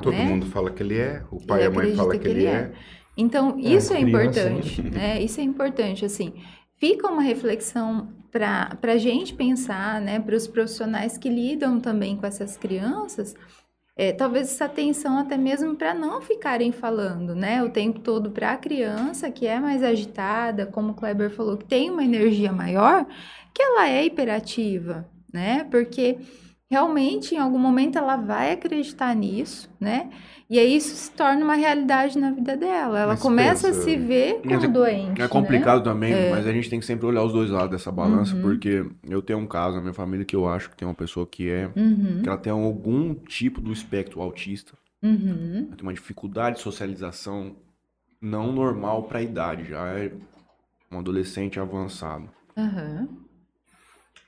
Todo né? mundo fala que ele é, o pai e a mãe falam acredita que ele é. Então, É, isso é, criança, importante, né? Isso é importante, assim. Fica uma reflexão para a gente pensar, né? Para os profissionais que lidam também com essas crianças, é, talvez essa atenção até mesmo para não ficarem falando, né? O tempo todo para a criança que é mais agitada, como o Kleber falou, que tem uma energia maior, que ela é hiperativa, né? Porque realmente em algum momento ela vai acreditar nisso, né? E aí isso se torna uma realidade na vida dela. Ela Mas começa a pensa- se ver Mas como é- doente. É complicado Né? também, mas a gente tem que sempre olhar os dois lados dessa balança, Uhum. porque eu tenho um caso na minha família que eu acho que tem uma pessoa que é Uhum, que ela tem algum tipo do espectro autista, uhum, ela tem uma dificuldade de socialização não normal para a idade, já é um adolescente avançado.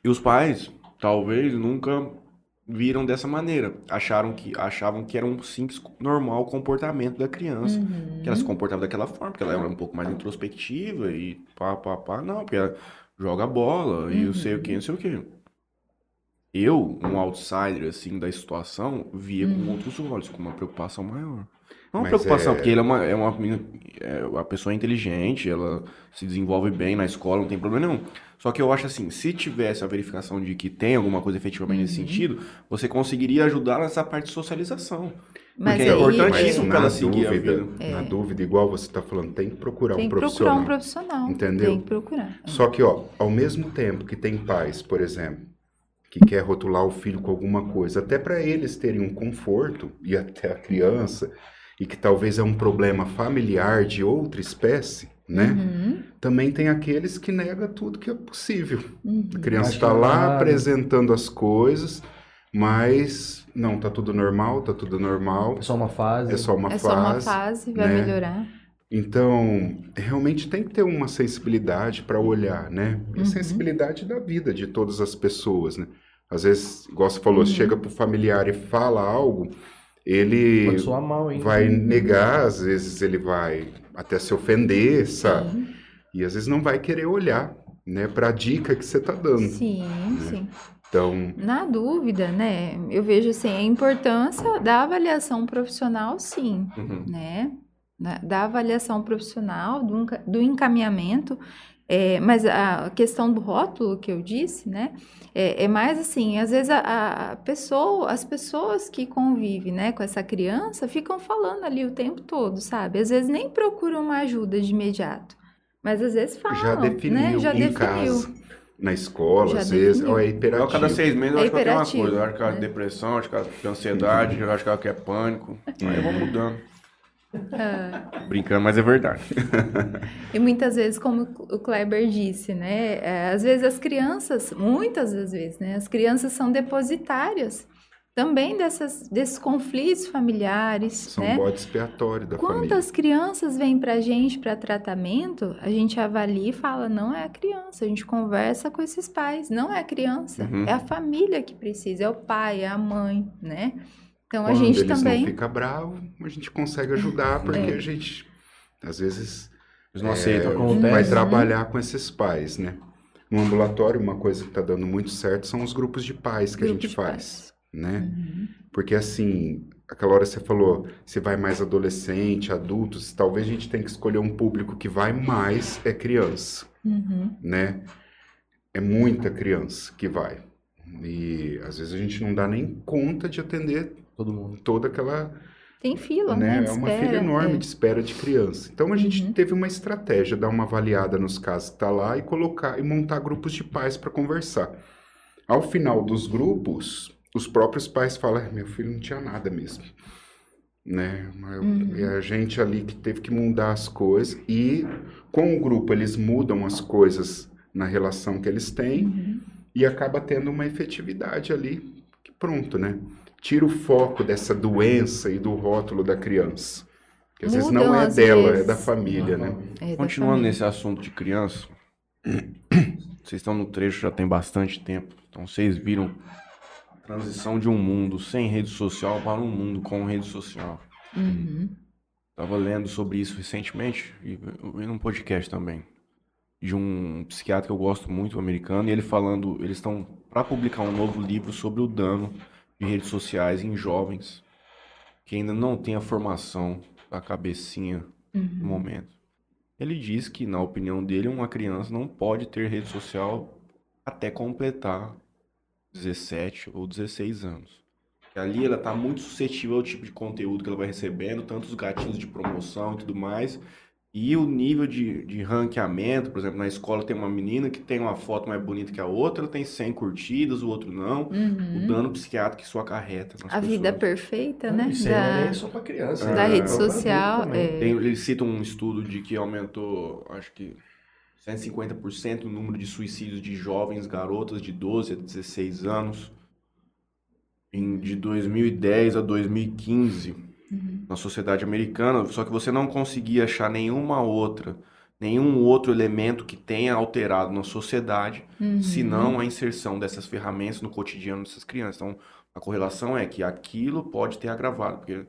E os pais talvez nunca viram dessa maneira. Acharam que, achavam que era um simples, normal comportamento da criança. Uhum. Que ela se comportava daquela forma, porque ela era um pouco mais introspectiva e pá, pá, pá. Não, porque ela joga bola e eu sei o que, não sei o que. Eu, um outsider, assim, da situação, via com outros olhos, com uma preocupação maior. Não uma Mas preocupação, é- porque ele é uma, é uma menina, é uma pessoa inteligente, ela se desenvolve bem na escola, não tem problema nenhum. Só que eu acho assim, se tivesse a verificação de que tem alguma coisa efetivamente nesse sentido, você conseguiria ajudar nessa parte de socialização. Mas Porque é importantíssimo Mas pra ela na seguir a dúvida, vida. na dúvida, igual você está falando, tem que procurar Tem um que procurar profissional. um profissional. Entendeu? Tem que procurar. Só que, ó, ao mesmo tempo que tem pais, por exemplo, que quer rotular o filho com alguma coisa, até para eles terem um conforto e até a criança, e que talvez é um problema familiar de outra espécie, né? Uhum, Também tem aqueles que nega tudo que é possível. uhum. A criança está lá nada. apresentando as coisas, mas não, tá tudo normal, tá tudo normal. É só uma fase. É só uma é fase. só uma fase, vai né? melhorar. Então, realmente tem que ter uma sensibilidade para olhar, né? E Uhum. sensibilidade da vida de todas as pessoas, né? Às vezes, igual você falou, Uhum. chega pro familiar e fala algo, ele mal, vai negar, às vezes ele vai até se ofender, sabe? Sim, E às vezes não vai querer olhar, né, para a dica que você tá dando. sim, sim. Então, Na dúvida, né? Eu vejo assim a importância da avaliação profissional, sim, Uhum. né? Da, da avaliação profissional, do, do encaminhamento. É, mas a questão do rótulo que eu disse, né? É, é mais assim, às vezes a, a pessoa, as pessoas que convivem, né, com essa criança ficam falando ali o tempo todo, sabe? Às vezes nem procuram uma ajuda de imediato, mas às vezes falam, já definiu né? Já em definiu. casa, na escola, Já às vezes, definiu. ó, é Eu, a hiperativo. cada seis meses eu É acho que ela tem uma coisa. Eu acho que ela né? tem depressão, acho que ela tem ansiedade, eu acho que ela quer pânico. Aí eu vou mudando. Ah. Brincando, mas é verdade. E muitas vezes, como o Kleber disse, né? é, Às vezes as crianças, muitas das vezes, né? As crianças são depositárias também dessas, desses conflitos familiares, São né? bode expiatório da família. Quantas crianças vêm pra gente para tratamento, a gente avalia e fala, não é a criança, a gente conversa com esses pais, não é a criança, Uhum. é a família que precisa, é o pai, é a mãe, né? Então a Quando gente eles também não ficam bravos, a gente consegue ajudar, porque É. a gente, às vezes, Eles não é, aceitam. Acontece. vai Uhum. trabalhar com esses pais, né? No ambulatório, uma coisa que está dando muito certo são os grupos de pais que a Grupo gente de faz, pais. né? Uhum. Porque assim, aquela hora você falou, se vai mais adolescente, adultos, talvez a gente tenha que escolher um público que vai mais é criança, Uhum. né? É muita criança que vai. E às vezes a gente não dá nem conta de atender Todo mundo. toda aquela Tem fila, né? né? É uma espera, fila enorme é. de espera de criança. Então a gente Uhum. teve uma estratégia, dar uma avaliada nos casos que tá lá e colocar e montar grupos de pais para conversar. Ao final dos grupos, os próprios pais falam: "Ah, meu filho não tinha nada mesmo. Né? Uhum. É a gente ali que teve que mudar as coisas e com o grupo eles mudam as coisas na relação que eles têm Uhum. e acaba tendo uma efetividade ali, que pronto, né? Tira o foco dessa doença e do rótulo da criança. Que às vezes Mudam, não é dela, é vezes. da família, né? É da Continuando família. nesse assunto de criança, vocês estão no trecho já tem bastante tempo. Então vocês viram a transição de um mundo sem rede social para um mundo com rede social. Uhum. Tava lendo sobre isso recentemente e eu vi num podcast também de um psiquiatra que eu gosto muito, americano, e ele falando, eles estão para publicar um novo livro sobre o dano de redes sociais em jovens que ainda não têm a formação da cabecinha no Uhum. momento. Ele diz que, na opinião dele, uma criança não pode ter rede social até completar 17 ou 16 anos. Que ali ela está muito suscetível ao tipo de conteúdo que ela vai recebendo, tanto os gatilhos de promoção e tudo mais, e o nível de, de ranqueamento, por exemplo, na escola tem uma menina que tem uma foto mais bonita que a outra, ela tem 100 curtidas, o outro não. O Uhum. dano psiquiátrico que isso acarreta nas A vida pessoas. perfeita, né? Isso é Da- nem só pra criança. Da né? rede É social, é. Tem, ele cita um estudo de que aumentou, acho que 150% o número de suicídios de jovens garotas de 12 a 16 anos em, de 2010 a 2015 Uhum. na sociedade americana, só que você não conseguia achar nenhuma outra, nenhum outro elemento que tenha alterado na sociedade, Uhum. senão a inserção dessas ferramentas no cotidiano dessas crianças. Então, A correlação é que aquilo pode ter agravado, porque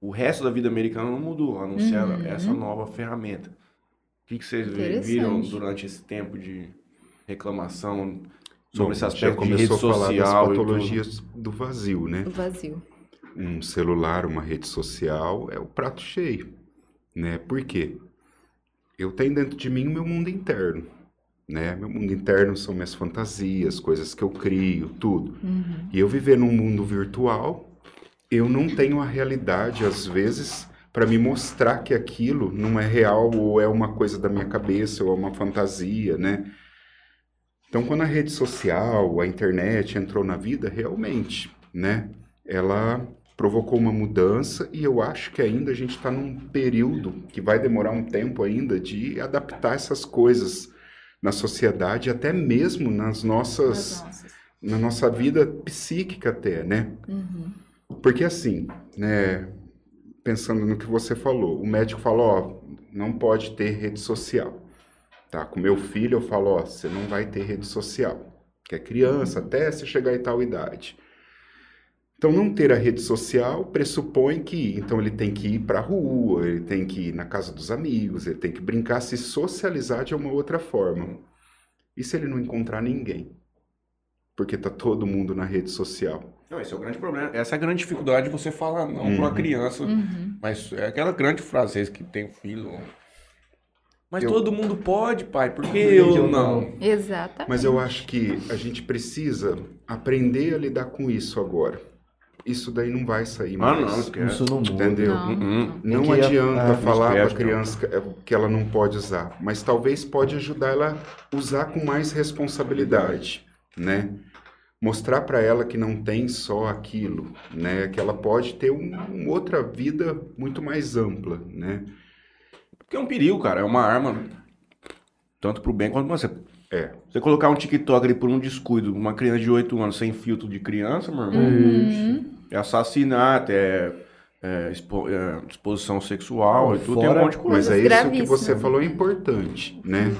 o resto da vida americana não mudou, a não ser Uhum. essa nova ferramenta. O que, que vocês vi- viram durante esse tempo de reclamação sobre Bom, esse já aspecto de rede começou a falar das social? e tudo? patologias do vazio, né? O vazio. Um celular, uma rede social, é o prato cheio, né? Por quê? Eu tenho dentro de mim o meu mundo interno, né? Meu mundo interno são minhas fantasias, coisas que eu crio, tudo. Uhum. E eu viver num mundo virtual, eu não tenho a realidade, às vezes, para me mostrar que aquilo não é real ou é uma coisa da minha cabeça ou é uma fantasia, né? Então, quando a rede social, a internet entrou na vida, realmente, né? Ela provocou uma mudança e eu acho que ainda a gente está num período que vai demorar um tempo ainda de adaptar essas coisas na sociedade, até mesmo nas As nossas nossas. na nossa vida psíquica até, né? Uhum. Porque assim, né, pensando no que você falou, o médico falou, ó, não pode ter rede social. Tá, com meu filho eu falo, ó, você não vai ter rede social, que é criança até você chegar em tal idade. Então não ter a rede social pressupõe que então ele tem que ir para a rua, ele tem que ir na casa dos amigos, ele tem que brincar, se socializar de uma outra forma. E se ele não encontrar ninguém? Porque tá todo mundo na rede social. Não, esse é o grande problema. Essa é a grande dificuldade de você falar não para uma Uhum. criança. Uhum. Mas é aquela grande frase, vocês que tem filho. Mas Eu- todo mundo pode, pai, por que que eu, eu não? não? Exatamente. Mas eu acho que a gente precisa aprender a lidar com isso agora. Isso daí não vai sair Ah, mais. não, esquece. Isso não muda. Entendeu? Não, Uhum. Não que- adianta ah, falar para a criança que- que ela não pode usar, mas talvez pode ajudar ela a usar com mais responsabilidade, né? Mostrar para ela que não tem só aquilo, né? Que ela pode ter um- uma outra vida muito mais ampla, né? Porque é um perigo, cara. É uma arma, tanto pro bem quanto mal. Você, É. você colocar um TikTok ali por um descuido, uma criança de 8 anos sem filtro de criança, meu irmão, Uhum. é assassinato, é, é expo- é exposição sexual, e tudo tem um Fora- monte de coisa. Mas é isso que você falou é importante, né?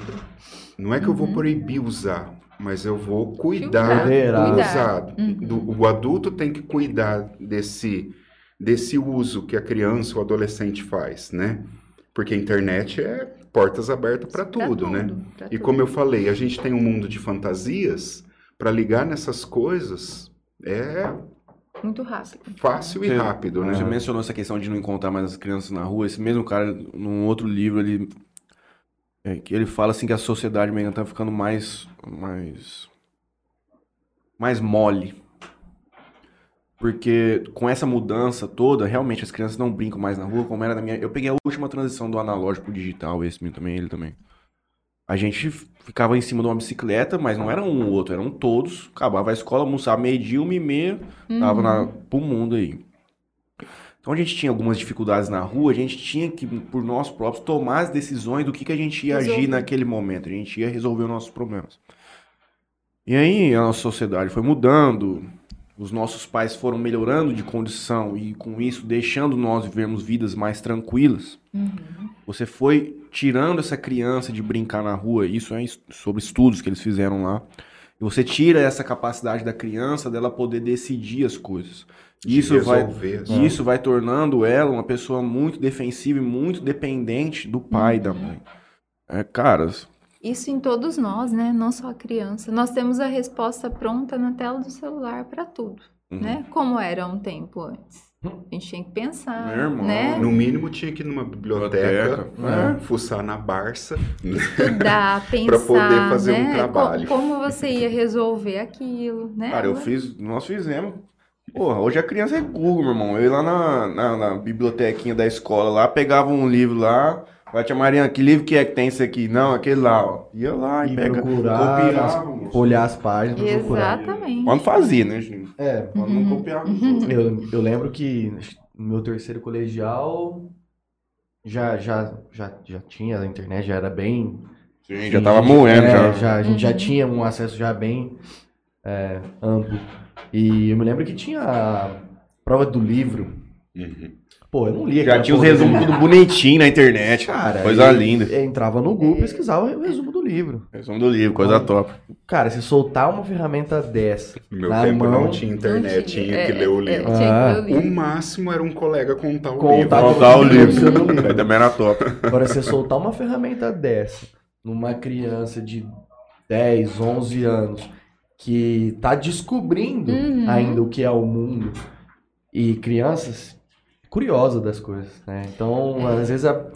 Não é que eu vou proibir usar, mas eu vou cuidar Cuidar. do usado. Uhum. Do- o adulto tem que cuidar desse, desse uso que a criança ou adolescente faz, né? Porque a internet é portas abertas para Pra tudo, né? pra E tudo. como eu falei, a gente tem um mundo de fantasias, para ligar nessas coisas é Muito rápido. fácil e Você- rápido, né? Você mencionou essa questão de não encontrar mais as crianças na rua. Esse mesmo cara, num outro livro, ele, é, que ele fala assim que a sociedade americana tá ficando mais, mais, mais mole. Porque com essa mudança toda, realmente as crianças não brincam mais na rua como era na minha. Eu peguei a última transição do analógico pro digital, esse meu também, ele também. A gente ficava em cima de uma bicicleta, mas não era um ou outro, eram todos. Acabava a escola, almoçava meio-dia, uma e meia, tava na, pro mundo aí. Então a gente tinha algumas dificuldades na rua, a gente tinha que, por nós próprios, tomar as decisões do que, que a gente ia agir Resolver. naquele momento. A gente ia resolver os nossos problemas. E aí a nossa sociedade foi mudando, os nossos pais foram melhorando de condição e com isso deixando nós vivermos vidas mais tranquilas. Você foi tirando essa criança de brincar na rua, isso é sobre estudos que eles fizeram lá. E você tira essa capacidade da criança dela poder decidir as coisas. De Isso vai, resolver as isso vai tornando ela uma pessoa muito defensiva e muito dependente do pai e da mãe. É, cara, Isso em todos nós, né? Não só a criança. Nós temos a resposta pronta na tela do celular para tudo, Uhum. né? Como era um tempo antes. A gente tinha que pensar, Meu irmão, né? No mínimo tinha que ir numa biblioteca, Biblioteca, né, fuçar na Barça. Estudar, pensar, poder fazer um né? trabalho. Co- Como você ia resolver aquilo, né? Cara, eu fiz, nós fizemos. Porra, hoje a criança é Google, meu irmão. Eu ia lá na, na, na bibliotequinha da escola lá, pegava um livro lá, vai tia Mariana, que livro que é que tem isso aqui? Não, aquele lá, ó. Ia lá e, E pega, procurar, moço. olhar as páginas, procurar. Exatamente. Quando fazia, né, gente? É, Quando não copiava. outros. eu, eu lembro que no meu terceiro colegial já, já, já, já tinha a internet, já era bem. Sim, já tava moendo, é, já. A gente já Uhum. tinha um acesso já bem é, amplo. E eu me lembro que tinha a prova do livro. Uhum. Pô, eu não lia Já tinha os resumos livro. tudo bonitinho na internet. Cara, Coisa eu linda. Entrava no Google, pesquisava o resumo do livro. Resumo do livro, coisa Olha. top. Cara, se soltar uma ferramenta dessa, No meu Na tempo mão, não tinha internet, Não tinha, que é, ler o é, livro. tinha o Ah. O máximo era um colega contar o Contar livro. Contar o livro. Também era top. agora você soltar uma ferramenta dessa numa criança de 10, 11 anos que tá descobrindo Uhum. ainda o que é o mundo e crianças curiosas das coisas, né? Então, às vezes a-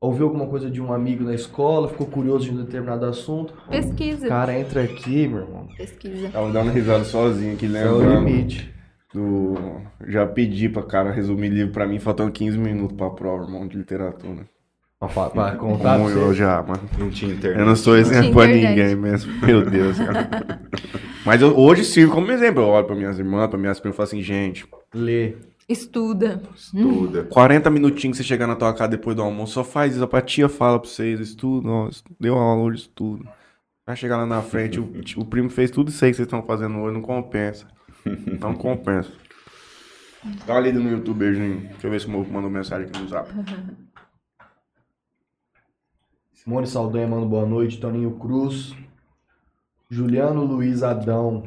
ouviu alguma coisa de um amigo na escola, ficou curioso de um determinado assunto, o Pesquisa. cara entra aqui, meu irmão, Pesquisa. Tava dando risada sozinho aqui, é o limite. do... Já pedi pra cara resumir livro pra mim, faltando 15 minutos pra prova, irmão, de literatura. Pra, pra contar pra Como eu já, mano. Não tinha internet. Eu não sou exemplo pra ninguém mesmo. Meu Deus, cara. Mas eu, hoje sirvo como exemplo. Eu olho pra minhas irmãs, pra minhas primas e falo assim, gente, Lê. Estuda. Estuda. 40 minutinhos que você chegar na tua casa depois do almoço, só faz isso. A tia fala pra vocês, estuda, ó, deu uma aula de estudo. Vai chegar lá na frente, o, o primo fez tudo isso aí que vocês estão fazendo hoje, não compensa. Não compensa. Dá uma lida no YouTube, beijinho. Deixa eu ver se o Morro mandou mensagem aqui no zap. Simone Saldanha manda boa noite. Toninho Cruz. Juliano Luiz Adão,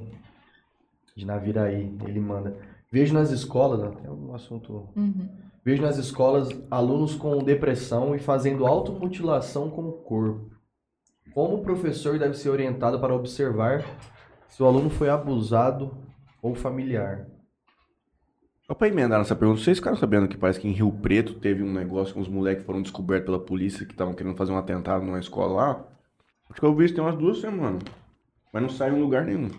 de Naviraí, ele manda. Vejo nas escolas, né, tem um assunto. Uhum. Vejo nas escolas alunos com depressão e fazendo automutilação com o corpo. Como o professor deve ser orientado para observar se o aluno foi abusado ou familiar? Só pra emendar nessa pergunta, vocês ficaram sabendo que parece que em Rio Preto teve um negócio com os moleques que foram descobertos pela polícia que estavam querendo fazer um atentado numa escola lá? Acho que eu vi isso tem umas duas semanas. Mas não saiu em lugar nenhum.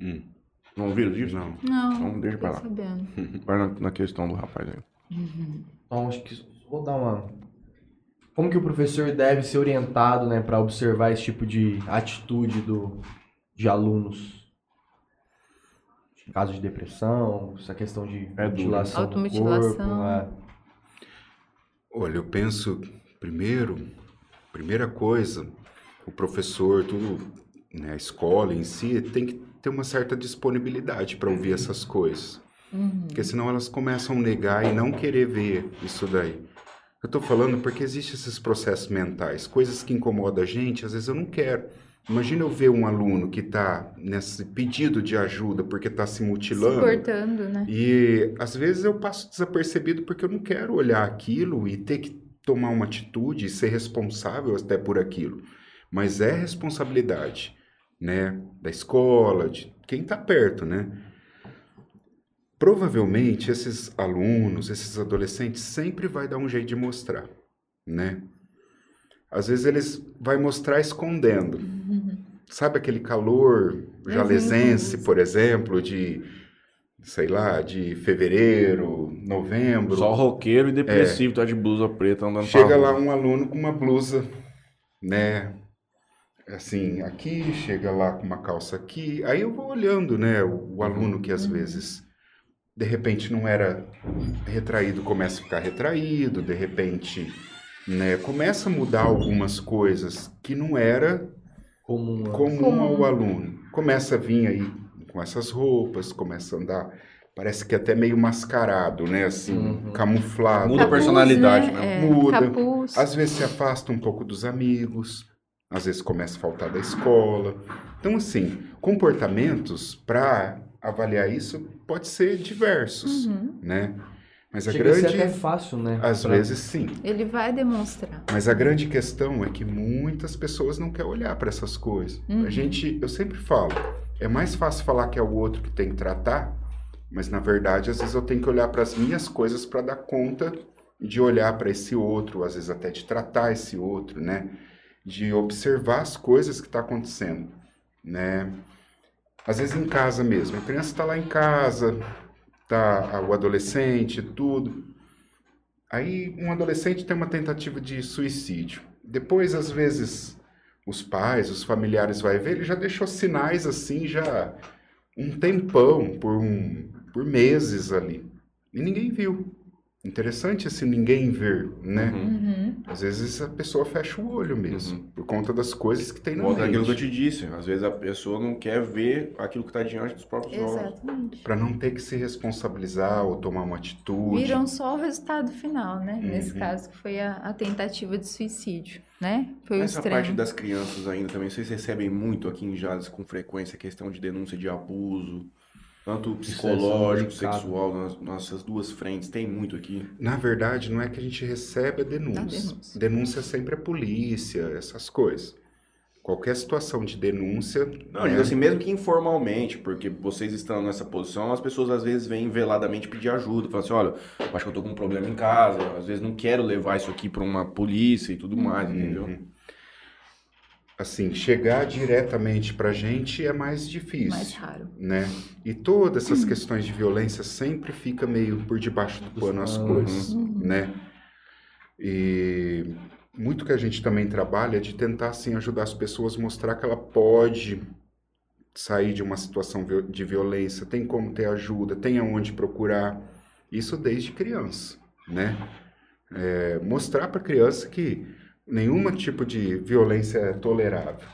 Hum, Não viram disso? não. Não. Então deixa pra lá. sabendo. Vai na, na questão do rapaz aí. Então, acho que vou dar uma. Como que o professor deve ser orientado, né, para observar esse tipo de atitude do, de alunos? Caso de depressão, essa questão de É mutilação do Automutilação. corpo, é. Olha, eu penso, primeiro, primeira coisa, o professor, tudo, né, a escola em si, tem que ter uma certa disponibilidade para ouvir essas coisas. Uhum. Porque senão elas começam a negar e não querer ver isso daí. Eu tô falando porque existem esses processos mentais, coisas que incomodam a gente, às vezes eu não quero. Imagina eu ver um aluno que está nesse pedido de ajuda porque está se Se mutilando. cortando, né? E às vezes eu passo desapercebido porque eu não quero olhar aquilo e ter que tomar uma atitude e ser responsável até por aquilo. Mas é responsabilidade, né, da escola, de quem está perto, né? Provavelmente esses alunos, esses adolescentes sempre vai dar um jeito de mostrar, né? Às vezes eles vai mostrar escondendo. Sabe aquele calor jalesense, por exemplo, de sei lá, de fevereiro, novembro. Só roqueiro e depressivo, tá de blusa preta andando Chega lá um aluno com uma blusa, né? Assim, aqui, chega lá com uma calça aqui. Aí eu vou olhando, né? O, o aluno que às vezes, de repente, não era retraído, começa a ficar retraído, de repente, né? Começa a mudar algumas coisas que não era Comum. comum ao aluno. Começa a vir aí com essas roupas, começa a andar, parece que até meio mascarado, né? Assim, Uhum. camuflado. Muda a personalidade, né? É, Muda. Capuz. Às vezes se afasta um pouco dos amigos, às vezes começa a faltar da escola. Então, assim, comportamentos para avaliar isso pode ser diversos, Uhum. né? Mas a Chega a ser grande, até fácil, né? às pra- vezes sim. Ele vai demonstrar. Mas a grande questão é que muitas pessoas não querem olhar para essas coisas. Uhum. A gente, eu sempre falo, é mais fácil falar que é o outro que tem que tratar, mas na verdade, às vezes eu tenho que olhar para as minhas coisas para dar conta de olhar para esse outro, às vezes até de tratar esse outro, né? De observar as coisas que está acontecendo, né? Às vezes em casa mesmo, a criança está lá em casa, tá o adolescente, tudo. Aí um adolescente tem uma tentativa de suicídio. Depois, às vezes, os pais, os familiares vai ver, ele já deixou sinais assim, já um tempão, por, um, por meses ali. E ninguém viu. Interessante esse ninguém ver, né? Uhum. Às vezes a pessoa fecha o olho mesmo, Uhum. por conta das coisas que tem na Volta aquilo que eu mente. te disse. Às vezes a pessoa não quer ver aquilo que está diante dos próprios olhos. Exatamente. Para não ter que se responsabilizar ou tomar uma atitude. Viram só o resultado final, né? Nesse Uhum. caso, que foi a, a tentativa de suicídio, né? Foi o Essa extremo. parte das crianças ainda também, vocês recebem muito aqui em Jales com frequência a questão de denúncia de abuso, tanto psicológico, é delicado. sexual, nas nossas duas frentes, tem muito aqui. Na verdade, não é que a gente recebe a denúncia. Denúncia. Denúncia sempre é polícia, essas coisas. Qualquer situação de denúncia. Não, né, eu digo assim, mesmo que informalmente, porque vocês estão nessa posição, as pessoas às vezes vêm veladamente pedir ajuda, falam assim, olha, eu acho que eu tô com um problema em casa, às vezes não quero levar isso aqui para uma polícia e tudo mais, entendeu? Uhum. assim, chegar diretamente pra gente é mais difícil. Mais raro. né? E todas essas questões de violência sempre fica meio por debaixo do pano as panos. coisas, Uhum. né? E muito que a gente também trabalha é de tentar assim ajudar as pessoas a mostrar que ela pode sair de uma situação de violência, tem como ter ajuda, tem aonde procurar. Isso desde criança, né? É, mostrar para a criança que nenhum tipo de violência é tolerável.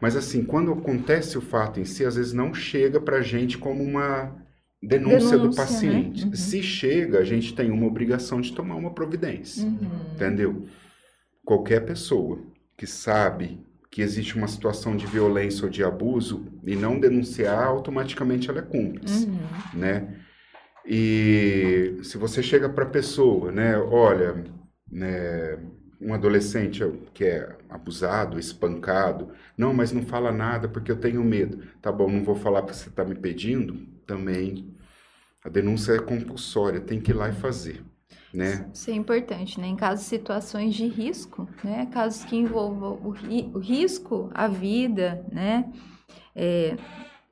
Mas assim, quando acontece o fato em si, às vezes não chega para a gente como uma denúncia, do Denúncia, né? paciente. Uhum. Se chega, a gente tem uma obrigação de tomar uma providência. Uhum. Entendeu? Qualquer pessoa que sabe que existe uma situação de violência ou de abuso e não denunciar, automaticamente ela é cúmplice, Uhum. né? E se você chega para a pessoa, né, olha, né, um adolescente que é abusado, espancado, não, mas não fala nada porque eu tenho medo. Tá bom, não vou falar porque você está me pedindo. Também a denúncia é compulsória, tem que ir lá e fazer, né? Isso é importante, né? Em casos de situações de risco, né? Casos que envolvam o, ri- o risco, a vida, né? É,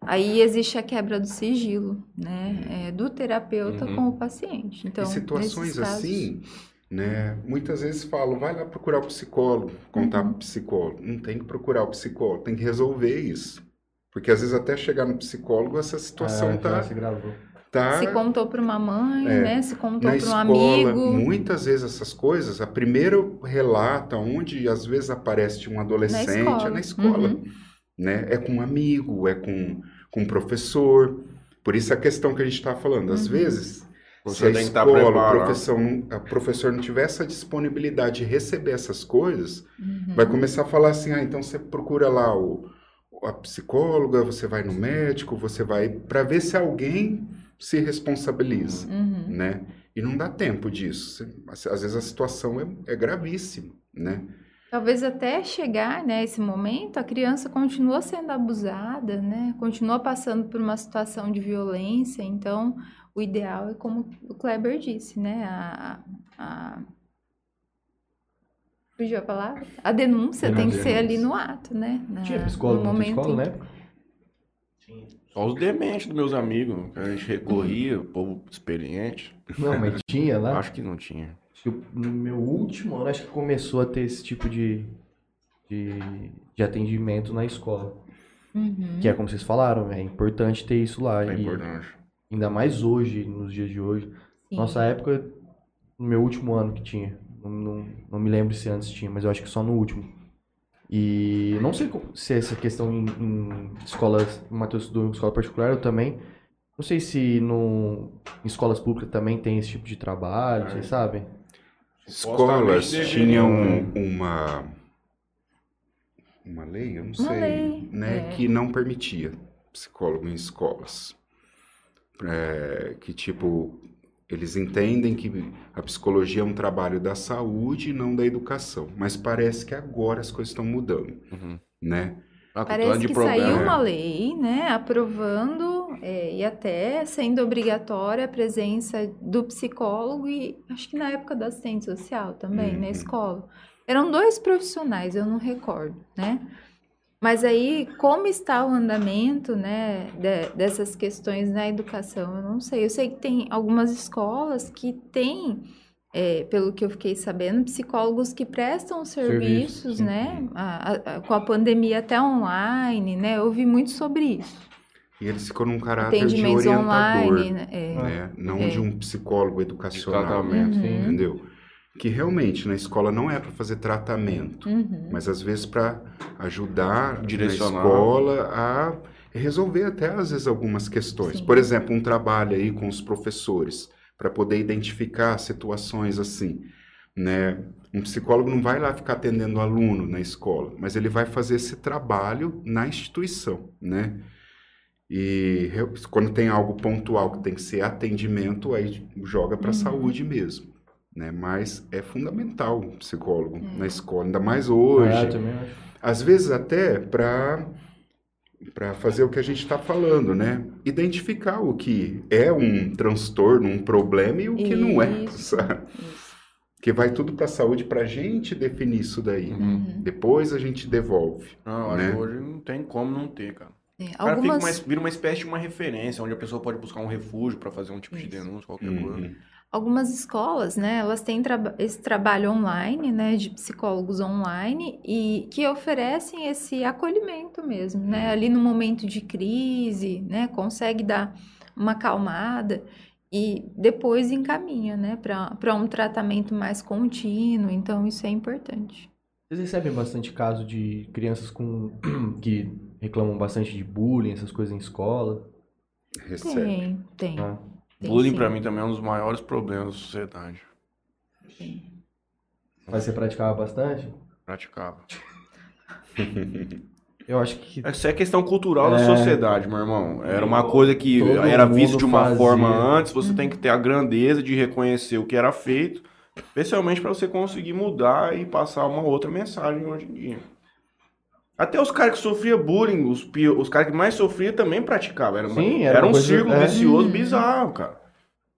aí existe a quebra do sigilo, né? É, do terapeuta Uhum. com o paciente. Então, e situações casos- assim, né? Muitas vezes falam, vai lá procurar o psicólogo, contar Uhum. pro psicólogo. Não tem que procurar o psicólogo, tem que resolver isso. Porque às vezes até chegar no psicólogo, essa situação Ah, tá, já se gravou. tá Se contou para uma mãe, É, né? Se contou na para um escola. amigo. Muitas vezes essas coisas, a primeiro relato onde às vezes aparece de um adolescente escola. é na escola. Uhum. Né? É com um amigo, é com, com um professor. Por isso a questão que a gente está falando. Às Uhum. vezes, Você se a estar escola, o preparado. professor, não, a professor não tiver essa disponibilidade de receber essas coisas, Uhum. vai começar a falar assim, ah, então você procura lá o, a psicóloga, você vai no médico, você vai para ver se alguém se responsabiliza, Uhum. né? E não dá tempo disso. Às vezes a situação é, é gravíssima, né? Talvez até chegar, né, esse momento, a criança continua sendo abusada, né? Continua passando por uma situação de violência. Então, o ideal é como o Kleber disse, né? A, a... Fugiu a palavra? A denúncia tem que ser ali no ato, né? Na- Tinha psicólogo no na escola, em- né? Só os dementes dos meus amigos, que a gente recorria, o povo experiente. Não, mas tinha lá. Acho que não tinha. No meu último ano, acho que começou a ter esse tipo de, de, de atendimento na escola. Uhum. Que é como vocês falaram, é importante ter isso lá. É e importante. Ainda mais hoje, nos dias de hoje. Sim. Nossa época, no meu último ano que tinha. Não, não, não me lembro se antes tinha, mas eu acho que só no último. E não sei se essa questão em, em escolas, o Matheus estudou em escola particular, eu também. Não sei se no, em escolas públicas também tem esse tipo de trabalho, vocês sabem? Escolas tinham uma uma lei, eu não Uma sei, lei, né, é. que não permitia psicólogo em escolas. É, que tipo eles entendem que a psicologia é um trabalho da saúde e não da educação, mas parece que agora as coisas estão mudando, Uhum. né? Com Parece que problema. saiu uma lei, né, aprovando é, e até sendo obrigatória a presença do psicólogo e acho que na época da assistente social também, na Uhum. escola. Eram dois profissionais, eu não recordo, né? Mas aí, como está o andamento, né, de- dessas questões na educação? Eu não sei. Eu sei que tem algumas escolas que têm, é, pelo que eu fiquei sabendo, psicólogos que prestam Serviços, sim. né, a- a- a- com a pandemia até online, né? Eu ouvi muito sobre isso. E eles ficam num caráter de orientador, online, né? É. né? Não É. de um psicólogo educacional, tratamento. Uhum. entendeu? Que realmente na escola não é para fazer tratamento, Uhum. mas às vezes para ajudar Direcionar. na escola a resolver até às vezes algumas questões. Sim. Por exemplo, um trabalho aí com os professores para poder identificar situações assim, né? Um psicólogo não vai lá ficar atendendo o aluno na escola, mas ele vai fazer esse trabalho na instituição, né? E quando tem algo pontual que tem que ser atendimento, aí joga para a Uhum. saúde mesmo, né? Mas é fundamental o psicólogo É. na escola, ainda mais hoje. É, também acho. Às vezes até para para fazer o que a gente está falando, né? Identificar o que é um transtorno, um problema e o que não é, Isso, sabe? isso. Que vai tudo para a saúde para a gente definir isso daí. Uhum. Depois a gente devolve. Não, Né? que hoje não tem como não ter, cara. É, O cara fica uma, vira uma espécie de uma referência, onde a pessoa pode buscar um refúgio pra fazer um tipo de Isso. denúncia, qualquer Uhum. coisa. algumas escolas, né, elas têm traba- esse trabalho online, né, de psicólogos online e que oferecem esse acolhimento mesmo, né, ali no momento de crise, né, consegue dar uma acalmada e depois encaminha, né, para um tratamento mais contínuo. Então isso é importante. Vocês recebem bastante caso de crianças com que reclamam bastante de bullying, essas coisas em escola? Recebe. Tem, tem. Ah. tem Bullying sim, pra mim também é um dos maiores problemas da sociedade. tem. Mas você praticava bastante? Praticava. Eu acho que Essa é questão cultural da É. sociedade, meu irmão. Era uma coisa que Todo era visto de uma fazia. forma antes, você tem que ter a grandeza de reconhecer o que era feito, especialmente para você conseguir mudar e passar uma outra mensagem hoje em dia. Até os caras que sofriam bullying, os, os caras que mais sofriam também praticavam. Era, uma- Sim, era era um coisa- círculo é. vicioso bizarro, cara.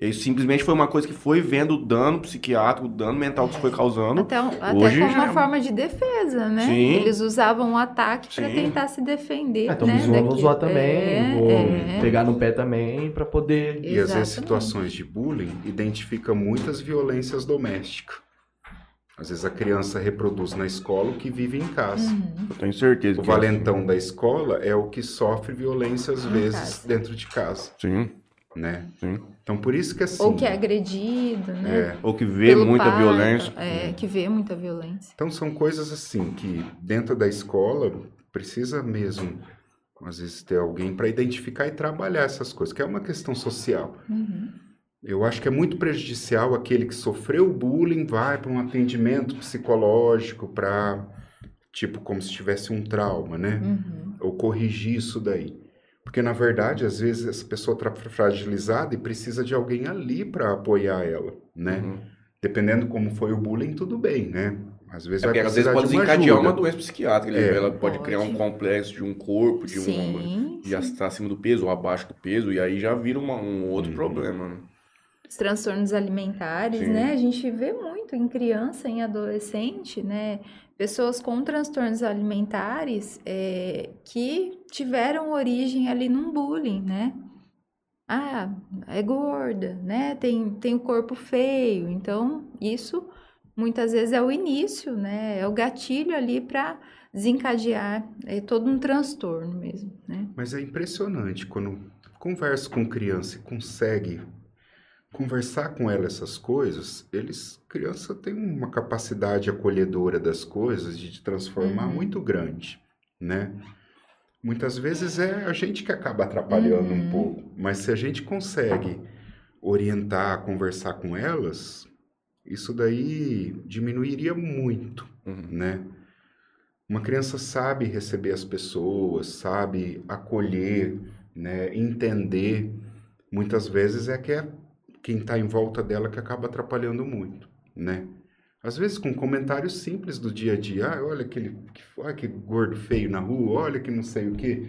E simplesmente foi uma coisa que foi vendo o dano psiquiátrico, o dano mental que isso foi causando. Até, um- até Hoje como já uma é- forma de defesa, né? Sim. Eles usavam o ataque para tentar se defender, Ah, então né? vou daquilo. zoar também, É, vou é. pegar no pé também pra poder. E às vezes Exatamente. situações de bullying identificam muitas violências domésticas. Às vezes a criança reproduz na escola o que vive em casa. Uhum. Eu tenho certeza O que é assim. valentão da escola é o que sofre violência às Em vezes casa. dentro de casa, Sim, né? sim. Então por isso que assim. Ou que é agredido, né? é, Ou que vê Pelo muita pai, violência. É, que vê muita violência. Então são coisas assim que dentro da escola precisa mesmo às vezes ter alguém para identificar e trabalhar essas coisas, que é uma questão social. Uhum. Eu acho que é muito prejudicial aquele que sofreu bullying vai para um atendimento psicológico para tipo como se tivesse um trauma, né? Uhum. Ou corrigir isso daí. Porque na verdade, às vezes essa pessoa está fragilizada e precisa de alguém ali para apoiar ela, né? Uhum. Dependendo como foi o bullying, tudo bem, né? Às vezes É vai porque às vezes pode de uma desencadear ajuda. uma doença psiquiátrica. É. Ela pode, Pode. criar um complexo de um corpo, de um Sim, de estar acima do peso ou abaixo do peso, e aí já vira uma- um outro Uhum. problema. Né? Os transtornos alimentares, Sim. né? A gente vê muito em criança, em adolescente, né? Pessoas com transtornos alimentares é, que tiveram origem ali num bullying, né? Ah, é gorda, né? Tem, tem o corpo feio. Então, isso muitas vezes é o início, né? É o gatilho ali para desencadear é, todo um transtorno mesmo, né? Mas é impressionante quando conversa com criança e consegue conversar com ela essas coisas, eles, criança tem uma capacidade acolhedora das coisas de transformar Uhum. muito grande, né? Muitas vezes é a gente que acaba atrapalhando um Uhum. pouco, mas se a gente consegue orientar, conversar com elas, isso daí diminuiria muito Uhum. né? Uma criança sabe receber as pessoas, sabe acolher, né? Entender. Muitas vezes é que é quem está em volta dela que acaba atrapalhando muito, né? Às vezes com comentários simples do dia a dia, ah, olha aquele, que, olha que gordo feio na rua, olha que não sei o quê.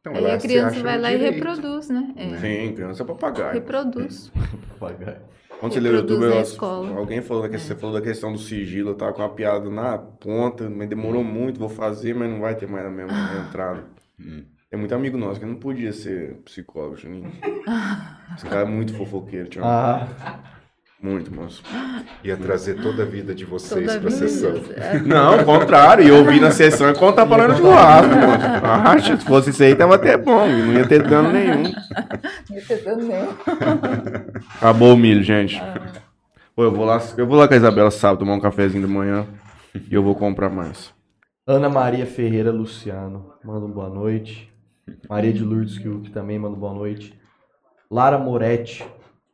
Então, Aí ela a se criança acha vai lá e direito. reproduz, né? É. Sim, criança é papagaio. Reproduz. Papagaio. Quando você leu no Reproduz YouTube, eu- alguém falou da questão, você falou da questão do sigilo, eu tava com uma piada na ponta, mas demorou muito, vou fazer, mas não vai ter mais a mesma entrada. Hum. Tem muito amigo nosso que não podia ser psicólogo, Juninho. Esse cara é muito fofoqueiro, Tiago. Ah, Muito, moço. Ia trazer toda a vida de vocês Toda para a vida. sessão. É. Não, ao contrário, eu vi na sessão e contar pra de churrasco, moço. Acha, se fosse isso aí, tava até bom, e não ia ter dano nenhum. Você também. Acabou o milho, gente. Pô, eu vou lá, eu vou lá com a Isabela sábado tomar um cafezinho de manhã e eu vou comprar mais. Ana Maria Ferreira Luciano, manda um boa noite. Maria de Lourdes que também manda boa noite. Lara Moretti,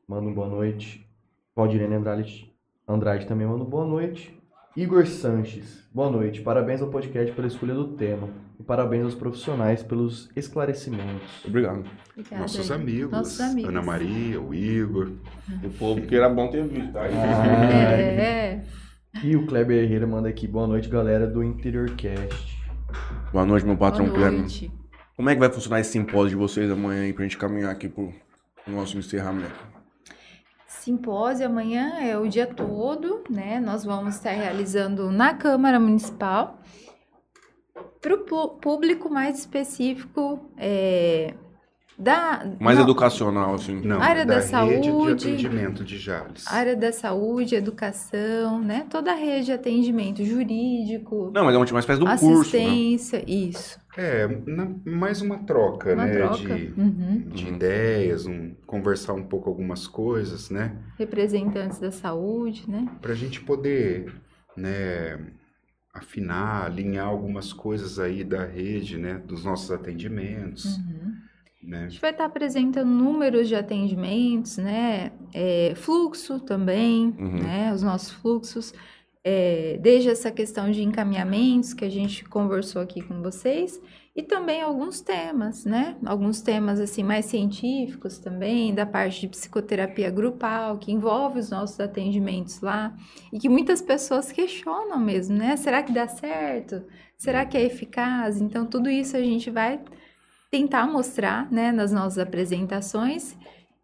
manda boa noite. Valdirene Andrade, Andrade também manda boa noite. Igor Sanches, boa noite. Parabéns ao podcast pela escolha do tema. E parabéns aos profissionais pelos esclarecimentos. Obrigado. Obrigada. Nossos amigos, Nossos amigos. Ana Maria, o Igor. O povo que era bom ter visto, tá? Ah, É, E o Kleber Herrera manda aqui, boa noite, galera do Interior Cast. Boa noite, meu patrão boa Kleber. Como é que vai funcionar esse simpósio de vocês amanhã aí pra gente caminhar aqui pro nosso encerramento? Simpósio amanhã é o dia todo, né? Nós vamos estar realizando na Câmara Municipal. Para o público mais específico, é, da Mais não, educacional, assim. Não, Área da rede saúde. de atendimento de Jales. área da saúde, educação, né? Toda a rede de atendimento jurídico, Não, mas é uma espécie do curso, né? assistência, isso. É, na- mais uma troca, Uma né? troca. De, Uhum. de ideias, um, conversar um pouco algumas coisas, né? Representantes da saúde, né? Para a gente poder, né, afinar, alinhar algumas coisas aí da rede, né? Dos nossos atendimentos, Uhum. Né? A gente vai estar apresentando números de atendimentos, né? É, fluxo também, Uhum. né? Os nossos fluxos, é, desde essa questão de encaminhamentos que a gente conversou aqui com vocês, e também alguns temas, né? Alguns temas assim mais científicos também, da parte de psicoterapia grupal, que envolve os nossos atendimentos lá, e que muitas pessoas questionam mesmo, né? Será que dá certo? Será que é eficaz? Então, tudo isso a gente vai tentar mostrar né, nas nossas apresentações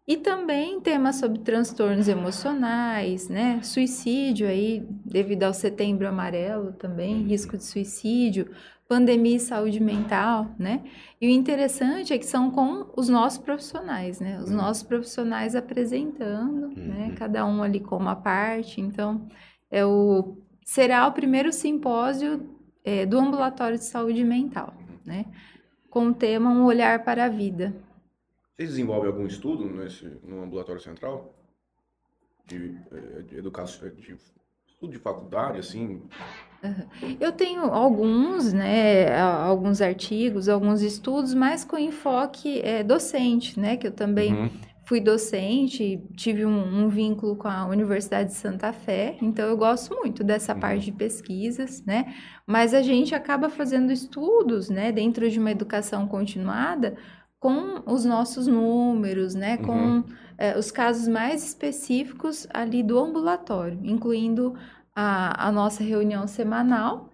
e também temas sobre transtornos emocionais, né, suicídio aí devido ao setembro amarelo também, risco de suicídio, pandemia e saúde mental, né? E o interessante é que são com os nossos profissionais, né? Os nossos profissionais apresentando, né? Cada um ali com uma parte. Então, é o será o primeiro simpósio é, do ambulatório de saúde mental, né? Com o tema Um Olhar para a Vida. Vocês desenvolvem algum estudo nesse, no ambulatório central? De, eh, de educação, de estudo de faculdade, assim? Eu tenho alguns, né, alguns artigos, alguns estudos, mas com enfoque é, docente, né, que eu também Uhum. Fui docente, tive um, um vínculo com a Universidade de Santa Fé, então eu gosto muito dessa Uhum. parte de pesquisas, né? Mas a gente acaba fazendo estudos, né, dentro de uma educação continuada com os nossos números, né, com Uhum. eh, os casos mais específicos ali do ambulatório, incluindo a, a nossa reunião semanal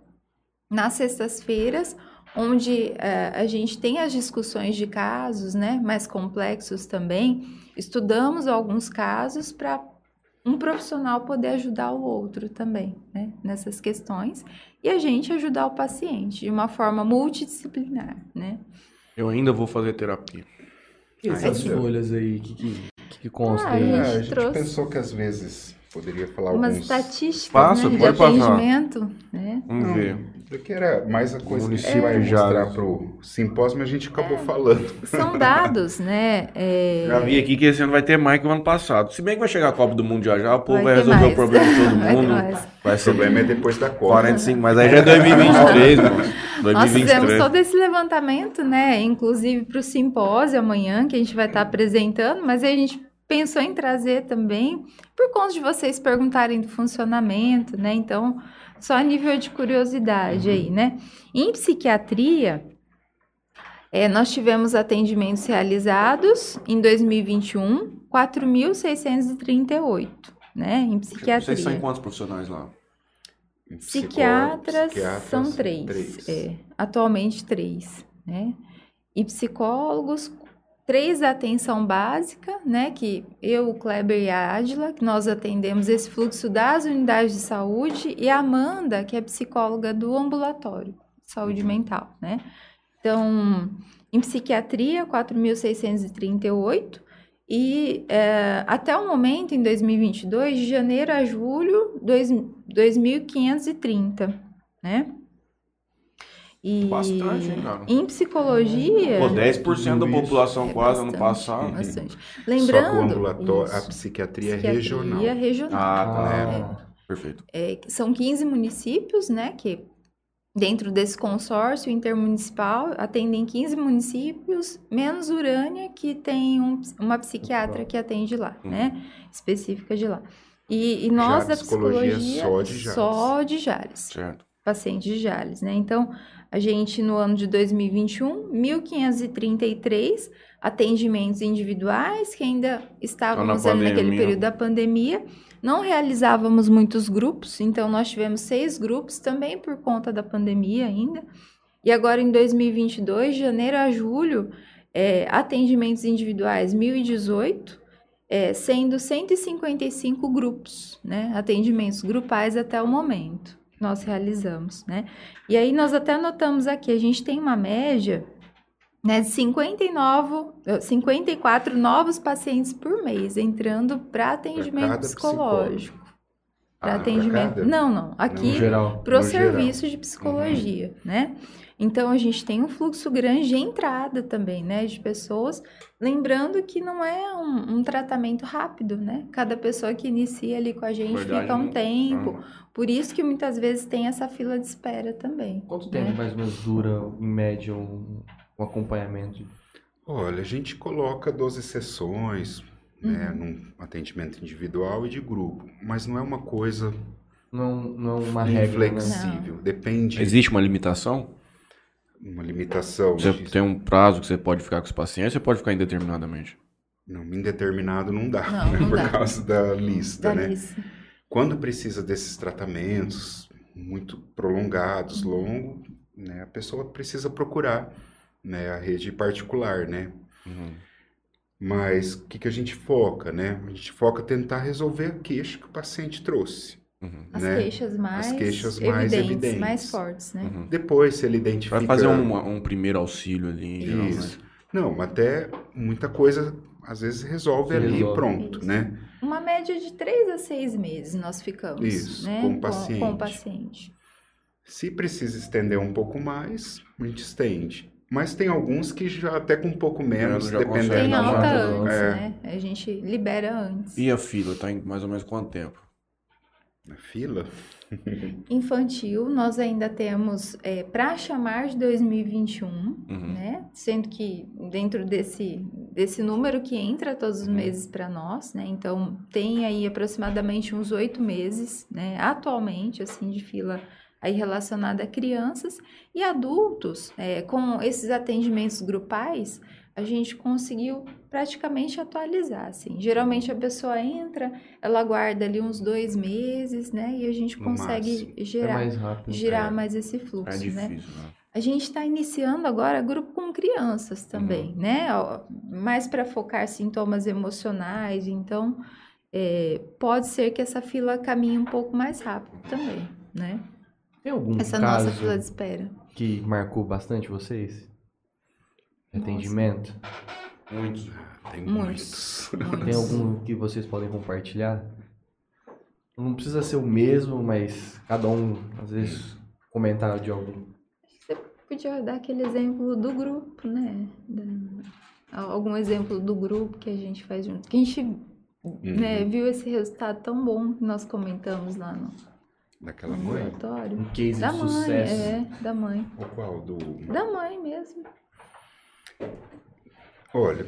nas sextas-feiras, onde eh, a gente tem as discussões de casos, né, mais complexos também. Estudamos alguns casos para um profissional poder ajudar o outro também, né, nessas questões, e a gente ajudar o paciente de uma forma multidisciplinar, né. Eu ainda vou fazer terapia. E essas sim. folhas aí, o que, que, que consta Ah, aí? a É, gente a gente trouxe pensou que às vezes poderia falar Umas alguns... estatísticas Passa, né, de passar. atendimento, né. Vamos Não, ver. Porque era mais a coisa que a gente Município vai mostrar Jales. pro simpósio, mas a gente acabou É. falando. São dados, né? é, Já vi aqui que esse ano vai ter mais que o ano passado. Se bem que vai chegar a Copa do Mundo já já, o povo vai, Vai resolver mais. o problema de todo Vai mundo. Vai O ser problema é depois da Copa. 45, mas aí já é 2023, mano. Nós fizemos 2023. todo esse levantamento, né? Inclusive para o simpósio amanhã, que a gente vai estar apresentando, mas aí a gente pensou em trazer também, por conta de vocês perguntarem do funcionamento, né? Então, só a nível de curiosidade aí, né? Em psiquiatria, é, nós tivemos atendimentos realizados em 2021, 4.638, né? Em psiquiatria. Vocês são quantos profissionais lá? Psiquiatras, Psiquiatras, são três, três. é, atualmente três, né? E psicólogos, três da atenção básica, né? Que eu, o Kleber e a Adila, que nós atendemos esse fluxo das unidades de saúde, e a Amanda, que é psicóloga do ambulatório de saúde mental, né? Então, em psiquiatria, 4.638, e é, até o momento, em 2022, de janeiro a julho, dois- 2.530, né? E Bastante, hein, cara? em psicologia. Pô, 10% da população é quase ano bastante, passado. Bastante. Só que Lembrando. o a psiquiatria, é psiquiatria regional. regional. Ah, tá. Ah, Perfeito. É, são 15 municípios, né, que dentro desse consórcio intermunicipal atendem 15 municípios, menos Urânia, que tem um- uma psiquiatra que atende lá, Uhum. né, específica de lá. E, e nós da psicologia psicologia só de Jales. só de Jales Certo. pacientes de Jales, né? Então, a gente no ano de 2021, 1533 atendimentos individuais que ainda estávamos ali naquele período da pandemia. Não realizávamos muitos grupos, então nós tivemos seis grupos também por conta da pandemia ainda. E agora em 2022, de janeiro a julho, é, atendimentos individuais 1018, é, sendo 155 grupos, né? Atendimentos grupais até o momento nós realizamos, né? E aí nós até notamos aqui, a gente tem uma média né, de 59, eh, 54 novos pacientes por mês entrando para atendimento psicológico. Para Ah, atendimento. Não, não. Aqui para o no geral. serviço de psicologia, né? Então a gente tem um fluxo grande de entrada também, né, de pessoas. Lembrando que não é um, um tratamento rápido, né? Cada pessoa que inicia ali com a gente Verdade, fica um tempo. Ah, Por isso que muitas vezes tem essa fila de espera também. Quanto né? tempo mais ou menos dura, em média, um, um acompanhamento? Olha, a gente coloca 12 sessões, né, Uhum. num atendimento individual e de grupo, mas não é uma coisa Não, não é uma regra, né? inflexível. Depende Existe uma limitação? uma limitação. Você de- tem um prazo que você pode ficar com os pacientes, você pode ficar indeterminadamente. Não, indeterminado não dá, Não, né, não por dá. causa da lista, Da né? lista. Quando precisa desses tratamentos muito prolongados, longos, né, a pessoa precisa procurar, né, a rede particular, né? Uhum. Mas o que, que a gente foca, né? A gente foca tentar resolver a queixa que o paciente trouxe. Uhum. As né? queixas mais, queixas mais evidentes, evidentes. mais fortes, né? Uhum. Depois, se ele identifica... Vai fazer um, um primeiro auxílio ali. Isso. Não, até muita coisa às vezes resolve Se ali e resolve. pronto, Isso. né? Uma média de três a seis meses nós ficamos, Isso, né? com o Com, com o paciente. paciente. Se precisa estender um pouco mais, a gente estende. Mas tem alguns que já até com um pouco menos, Já dependendo Tem alta antes, é. né? A gente libera antes. E a fila, tá em mais ou menos quanto tempo? Na fila. Infantil, nós ainda temos para chamar de 2021, Uhum. né? Sendo que dentro desse, desse número que entra todos os Uhum. meses para nós, né? Então tem aí aproximadamente uns oito meses, né? Atualmente, assim, de fila aí relacionada a crianças e adultos, é, com esses atendimentos grupais, a gente conseguiu praticamente atualizar, assim. Geralmente a pessoa entra, ela guarda ali uns dois meses, né? E a gente No consegue máximo. É gerar, mais rápido. girar é. mais esse É fluxo, né? difícil, né? A gente está iniciando agora grupo com crianças também, né? Ó, Mais para focar sintomas emocionais, então é, pode ser que essa fila caminhe um pouco mais rápido também, né? Tem algum Essa caso nossa fila de espera. que marcou bastante vocês? Nossa. Atendimento? Muitos. Tem Muitos. muitos. Tem algum que vocês podem compartilhar? Não precisa ser o mesmo, mas cada um, às vezes, comentar de algum. Podia dar aquele exemplo do grupo, né? Da- algum exemplo do grupo que a gente faz junto. Que a gente né, viu esse resultado tão bom que nós comentamos lá no Daquela mãe? Um case Da de mãe, sucesso. é, da mãe. Ou qual? Do... Da mãe mesmo. Olha,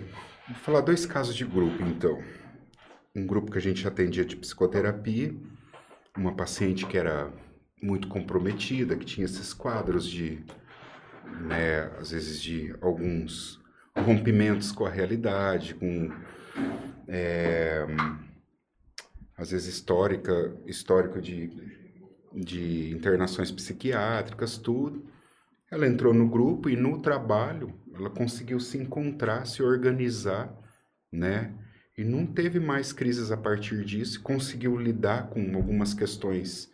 vou falar dois casos de grupo, então. Um grupo que a gente atendia de psicoterapia, uma paciente que era muito comprometida, que tinha esses quadros de, né, às vezes de alguns rompimentos com a realidade, com, é, às vezes histórica, histórico de, de internações psiquiátricas, tudo. Ela entrou no grupo e no trabalho ela conseguiu se encontrar, se organizar, né? E não teve mais crises a partir disso, conseguiu lidar com algumas questões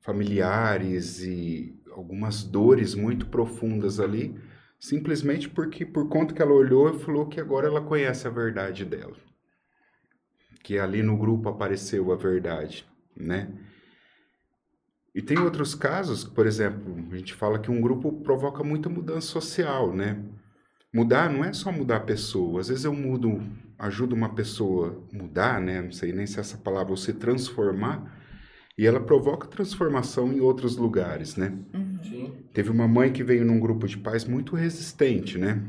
familiares e algumas dores muito profundas ali, simplesmente porque por conta que ela olhou e falou que agora ela conhece a verdade dela. Que ali no grupo apareceu a verdade, né? E tem outros casos, por exemplo, a gente fala que um grupo provoca muita mudança social, né? Mudar não é só mudar a pessoa. Às vezes eu mudo, ajudo uma pessoa a mudar, né? Não sei nem se essa palavra ou se transformar, e ela provoca transformação em outros lugares, né? Sim. Teve uma mãe que veio num grupo de pais muito resistente, né?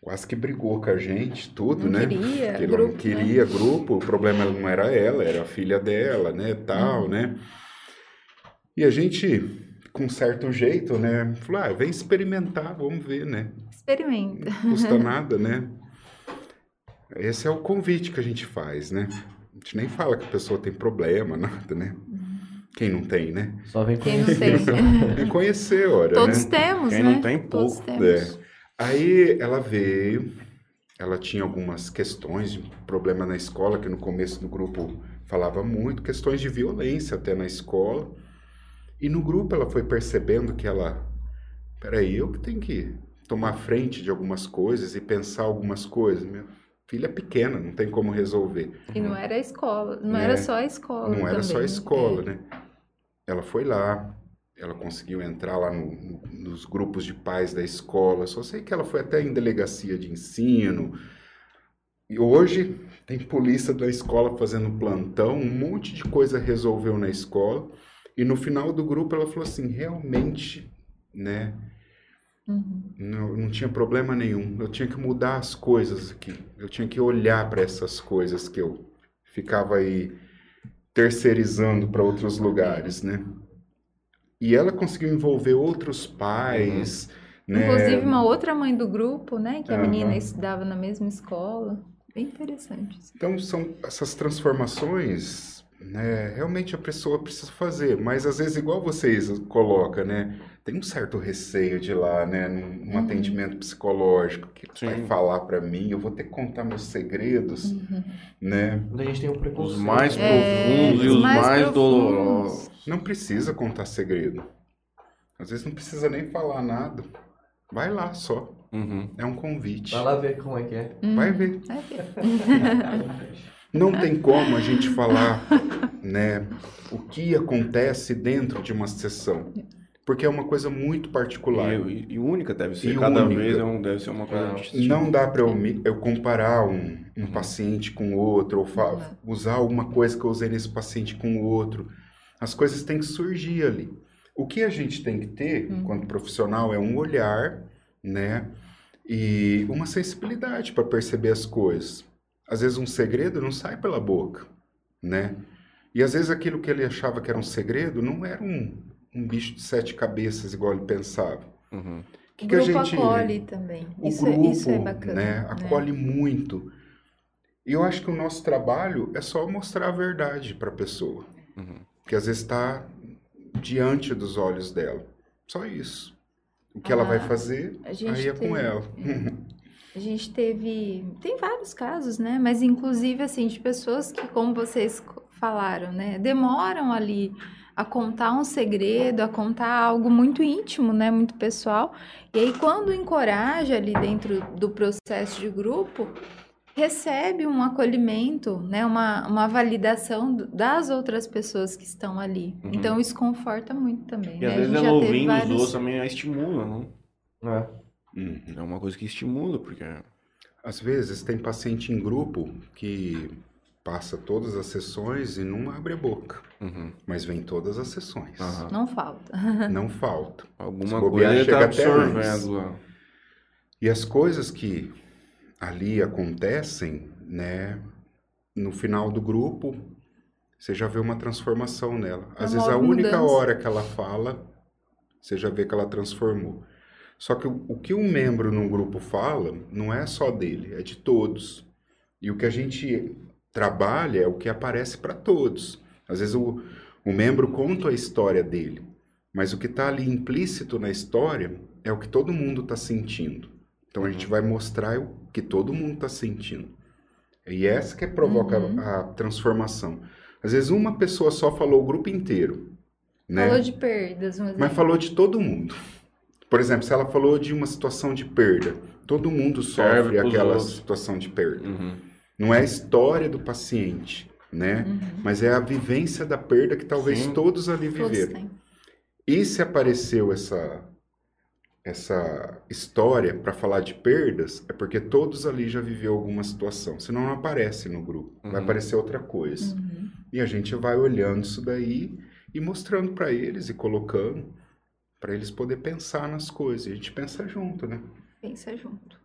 Quase que brigou com a gente, tudo, Não né? queria Porque ela grupo, não queria grupo, o problema não era ela, era a filha dela, né, tal, né? E a gente, com certo jeito, né, falou, ah, vem experimentar, vamos ver, né? Experimenta. Não custa nada, né? Esse é o convite que a gente faz, né? A gente nem fala que a pessoa tem problema, nada, né? Quem não tem, né? Só vem Quem não conhecer. tem. Vem conhecer, ora, Todos né? temos, Quem né? não tem, Todos pouco. temos. É. Aí ela veio, ela tinha algumas questões de problema na escola, que no começo do grupo falava muito, questões de violência até na escola. E no grupo ela foi percebendo que ela, peraí, eu que tenho que tomar frente de algumas coisas e pensar algumas coisas. Minha filha é pequena, não tem como resolver. E não era a escola, não É. era só a escola Não era só a também. escola, É. né? Ela foi lá, ela conseguiu entrar lá no- no- nos grupos de pais da escola. Só sei que ela foi até em delegacia de ensino. E hoje tem polícia da escola fazendo plantão, um monte de coisa resolveu na escola. E no final do grupo ela falou assim: realmente, né? Uhum. Não, não tinha problema nenhum. Eu tinha que mudar as coisas aqui. Eu tinha que olhar para essas coisas que eu ficava aí terceirizando para outros lugares, né? E ela conseguiu envolver outros pais, né? Inclusive uma outra mãe do grupo, né? Que a Aham. menina estudava na mesma escola. Bem interessante. isso. Então são essas transformações, né? Realmente a pessoa precisa fazer, mas às vezes igual vocês colocam, né? Tem um certo receio de ir lá, né? Num, num Uhum. atendimento psicológico que vai Sim. falar para mim, eu vou ter que contar meus segredos, Uhum. né? Muita gente tem um preconceito. Os mais né? profundos e os mais mais, dolorosos. Não precisa contar segredo. Às vezes não precisa nem falar nada. Vai lá só. Uhum. É um convite. Vai lá ver como é que é. Vai ver. Vai ver. Não tem como a gente falar, né, o que acontece dentro de uma sessão, porque é uma coisa muito particular. E, e única deve ser. E Cada única. vez é um, deve ser uma coisa Não. distinta. Não dá para eu, eu comparar um, um paciente com outro, ou fa- Uhum. usar alguma coisa que eu usei nesse paciente com o outro. As coisas têm que surgir ali. O que a gente tem que ter, enquanto profissional, é um olhar, né? E uma sensibilidade para perceber as coisas. Às vezes um segredo não sai pela boca, né? E às vezes aquilo que ele achava que era um segredo não era um, um bicho de sete cabeças igual ele pensava. Uhum. O O que, que a grupo gente acolhe também. o Isso, grupo é, isso é bacana. né, acolhe muito. E eu acho que o nosso trabalho é só mostrar a verdade para a pessoa. Uhum. Que às vezes está diante dos olhos dela. Só isso. O que ela vai Ah, fazer, a gente aí é com teve- ela. A gente teve. Tem vários casos, né? Mas inclusive, assim, de pessoas que, como vocês falaram, né? Demoram ali a contar um segredo, a contar algo muito íntimo, né? Muito pessoal. E aí, quando encoraja ali dentro do processo de grupo, recebe um acolhimento, né? Uma, uma validação das outras pessoas que estão ali. Uhum. Então, isso conforta muito também. E né? às A vezes ela teve ouvindo os vários- outros também estimula, não? É. Uhum. É uma coisa que estimula, porque... Às vezes tem paciente em grupo que passa todas as sessões e não abre a boca. Uhum. Mas vem todas as sessões. Aham. Não falta. Não falta. Alguma coisa tá chega até absorvendo. E as coisas que ali acontecem, né, no final do grupo, você já vê uma transformação nela. Às vezes a única mudança. hora que ela fala, você já vê que ela transformou. Só que o, o que um membro num grupo fala não é só dele, é de todos. E o que a gente trabalha é o que aparece para todos. Às vezes o, o membro conta a história dele, mas o que está ali implícito na história é o que todo mundo está sentindo. Então a gente vai mostrar o que todo mundo está sentindo. E essa que provoca Uhum. a, a transformação. Às vezes uma pessoa só falou o grupo inteiro, né? Falou de perdas, um. Mas falou de todo mundo. Por exemplo, se ela falou de uma situação de perda, todo mundo sofre aquela outros. situação de perda. Uhum. Não é a história do paciente, né? Mas é a vivência da perda que talvez Sim. todos ali viveram. E se apareceu essa essa história para falar de perdas, é porque todos ali já viveu alguma situação. Senão não aparece no grupo. Vai Uhum. aparecer outra coisa. E a gente vai olhando isso daí e mostrando para eles e colocando para eles poder pensar nas coisas. E a gente pensa junto, né? Pensa junto.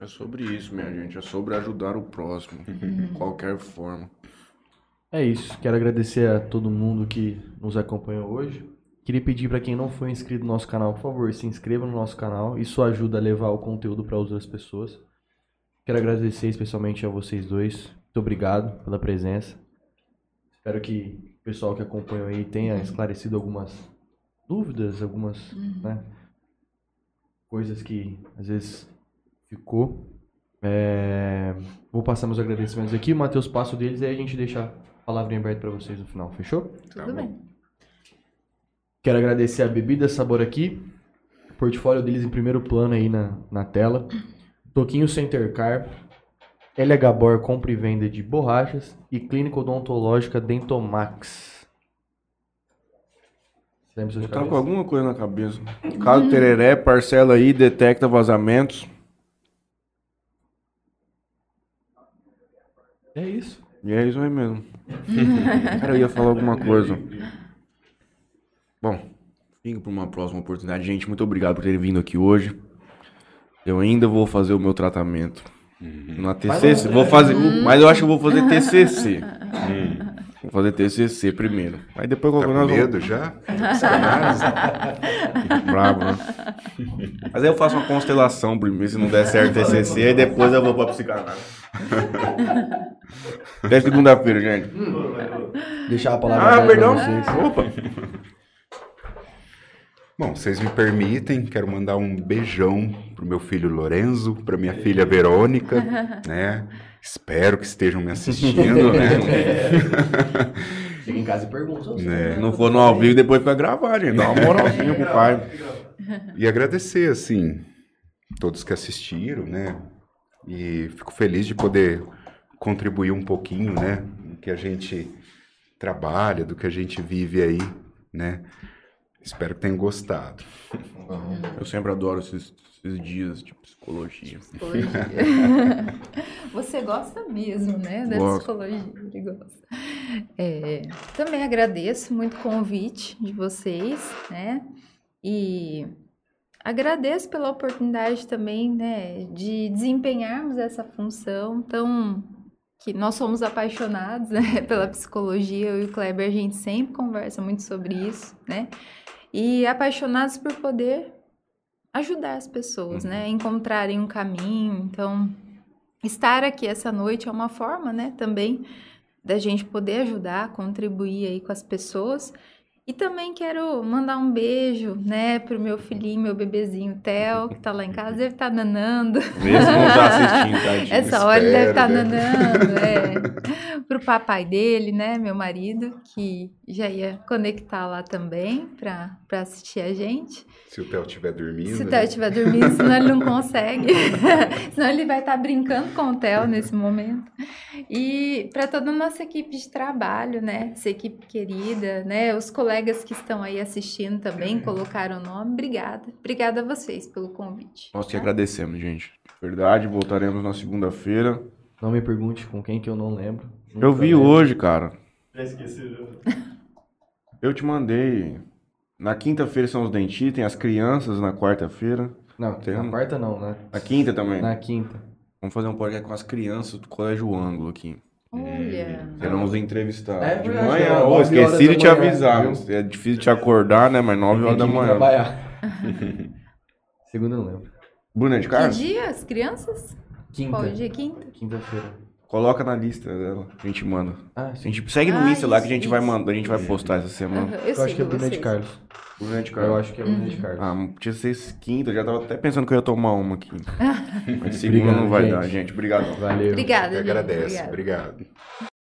É sobre isso, minha gente. É sobre ajudar o próximo. De qualquer forma. É isso. Quero agradecer a todo mundo que nos acompanhou hoje. Queria pedir para quem não foi inscrito no nosso canal, por favor, se inscreva no nosso canal. Isso ajuda a levar o conteúdo para outras pessoas. Quero agradecer especialmente a vocês dois. Muito obrigado pela presença. Espero que o pessoal que acompanhou aí tenha esclarecido algumas dúvidas, algumas né, coisas que às vezes ficou. É, Vou passar meus agradecimentos aqui. O Matheus passa o deles e aí a gente deixa a palavrinha aberta para vocês no final. Fechou? Tudo bom. bem. Quero agradecer a Bebida Sabor aqui. O portfólio deles em primeiro plano aí na, na tela. Toquinho Center Car. LH Bor compra e venda de borrachas. E Clínica Odontológica Dentomax. Lembra Eu seus tava com alguma coisa na cabeça. Caso Tereré, parcela aí, detecta vazamentos. É isso. E é isso aí mesmo. Cara, eu ia falar alguma coisa. Bom, fica para uma próxima oportunidade. Gente, muito obrigado por terem vindo aqui hoje. Eu ainda vou fazer o meu tratamento. Na TCC, vou fazer, mas eu acho que eu vou fazer TCC. Vou fazer TCC primeiro. Aí depois Tá com nós vamos- medo já? Psicanálise? Bravo, né? Mas aí eu faço uma constelação primeiro, se não der certo TCC, aí depois eu vou pra psicanálise. Até segunda-feira, gente. Deixar a palavra Ah, perdão. Opa. Bom, vocês me permitem, quero mandar um beijão pro meu filho Lorenzo, pra minha filha Verônica, né? Espero que estejam me assistindo, né? Chega em casa e pergunta. Né? Se não for no ao vivo, depois fica gravado, gente. Dá uma moralzinha pro pai. E agradecer, assim, todos que assistiram, né? E fico feliz de poder contribuir um pouquinho, né? Do que a gente trabalha, do que a gente vive aí, né? Espero que tenham gostado. Eu sempre adoro esses, esses dias de psicologia. Psicologia. Você gosta mesmo, né? Da Gosto. psicologia. Ele gosta. É, também agradeço muito o convite de vocês, né? E agradeço pela oportunidade também, né? De desempenharmos essa função tão que nós somos apaixonados né, pela psicologia. Eu e o Kleber, a gente sempre conversa muito sobre isso, né? E apaixonados por poder ajudar as pessoas, né? a Encontrarem um caminho. Então, estar aqui essa noite é uma forma, né? Também da gente poder ajudar, contribuir aí com as pessoas. E também quero mandar um beijo, né, pro meu filhinho, meu bebezinho Theo, que tá lá em casa, deve estar nanando. Mesmo não tá assistindo, tadinho. Essa hora ele deve estar espero, né? nanando, é. Pro papai dele, né, meu marido, que já ia conectar lá também pra assistir a gente. Se o Theo estiver dormindo. Se o né? Theo estiver dormindo, senão ele não consegue. senão ele vai estar brincando com o Theo nesse momento. E para toda a nossa equipe de trabalho, né? Essa equipe querida, né? Os colegas que estão aí assistindo também colocaram o nome. Obrigada. Obrigada a vocês pelo convite. Nós que agradecemos, gente. Verdade, voltaremos na segunda-feira. Não me pergunte com quem que eu não lembro. Eu vi lembro. hoje, cara. Já esqueci. Eu te mandei. Na quinta-feira são os dentistas, tem as crianças na quarta-feira. Não, Tem na quarta não, né? Na quinta também. Na quinta. Vamos fazer um podcast com as crianças do Colégio Ângulo aqui. Olha. Serão os entrevistados. É de manhã. é, nove esqueci de te manhã, avisar. viu? É difícil te acordar, né? Mas 9 horas da que manhã. trabalhar. Segunda eu não lembro. Bruna de Que Carlos? dia? As crianças? Quinta. Qual dia? Quinta? Quinta-feira. Coloca na lista dela. A gente manda. Ah, A gente segue no Ah, Insta lá que a isso, gente vai isso. mandar. A gente vai postar essa semana. Aham, Eu, Eu acho que é sigo Bruna de. Carlos. Bruna de Eu Carlos. acho que é Bruna de Carlos. Ah, tinha que ser quinta. Eu já tava até pensando que eu ia tomar uma aqui. Mas segunda Obrigado, não vai gente. dar, gente. Obrigado. Valeu. Obrigada, Eu gente. agradeço. Obrigada. Obrigado.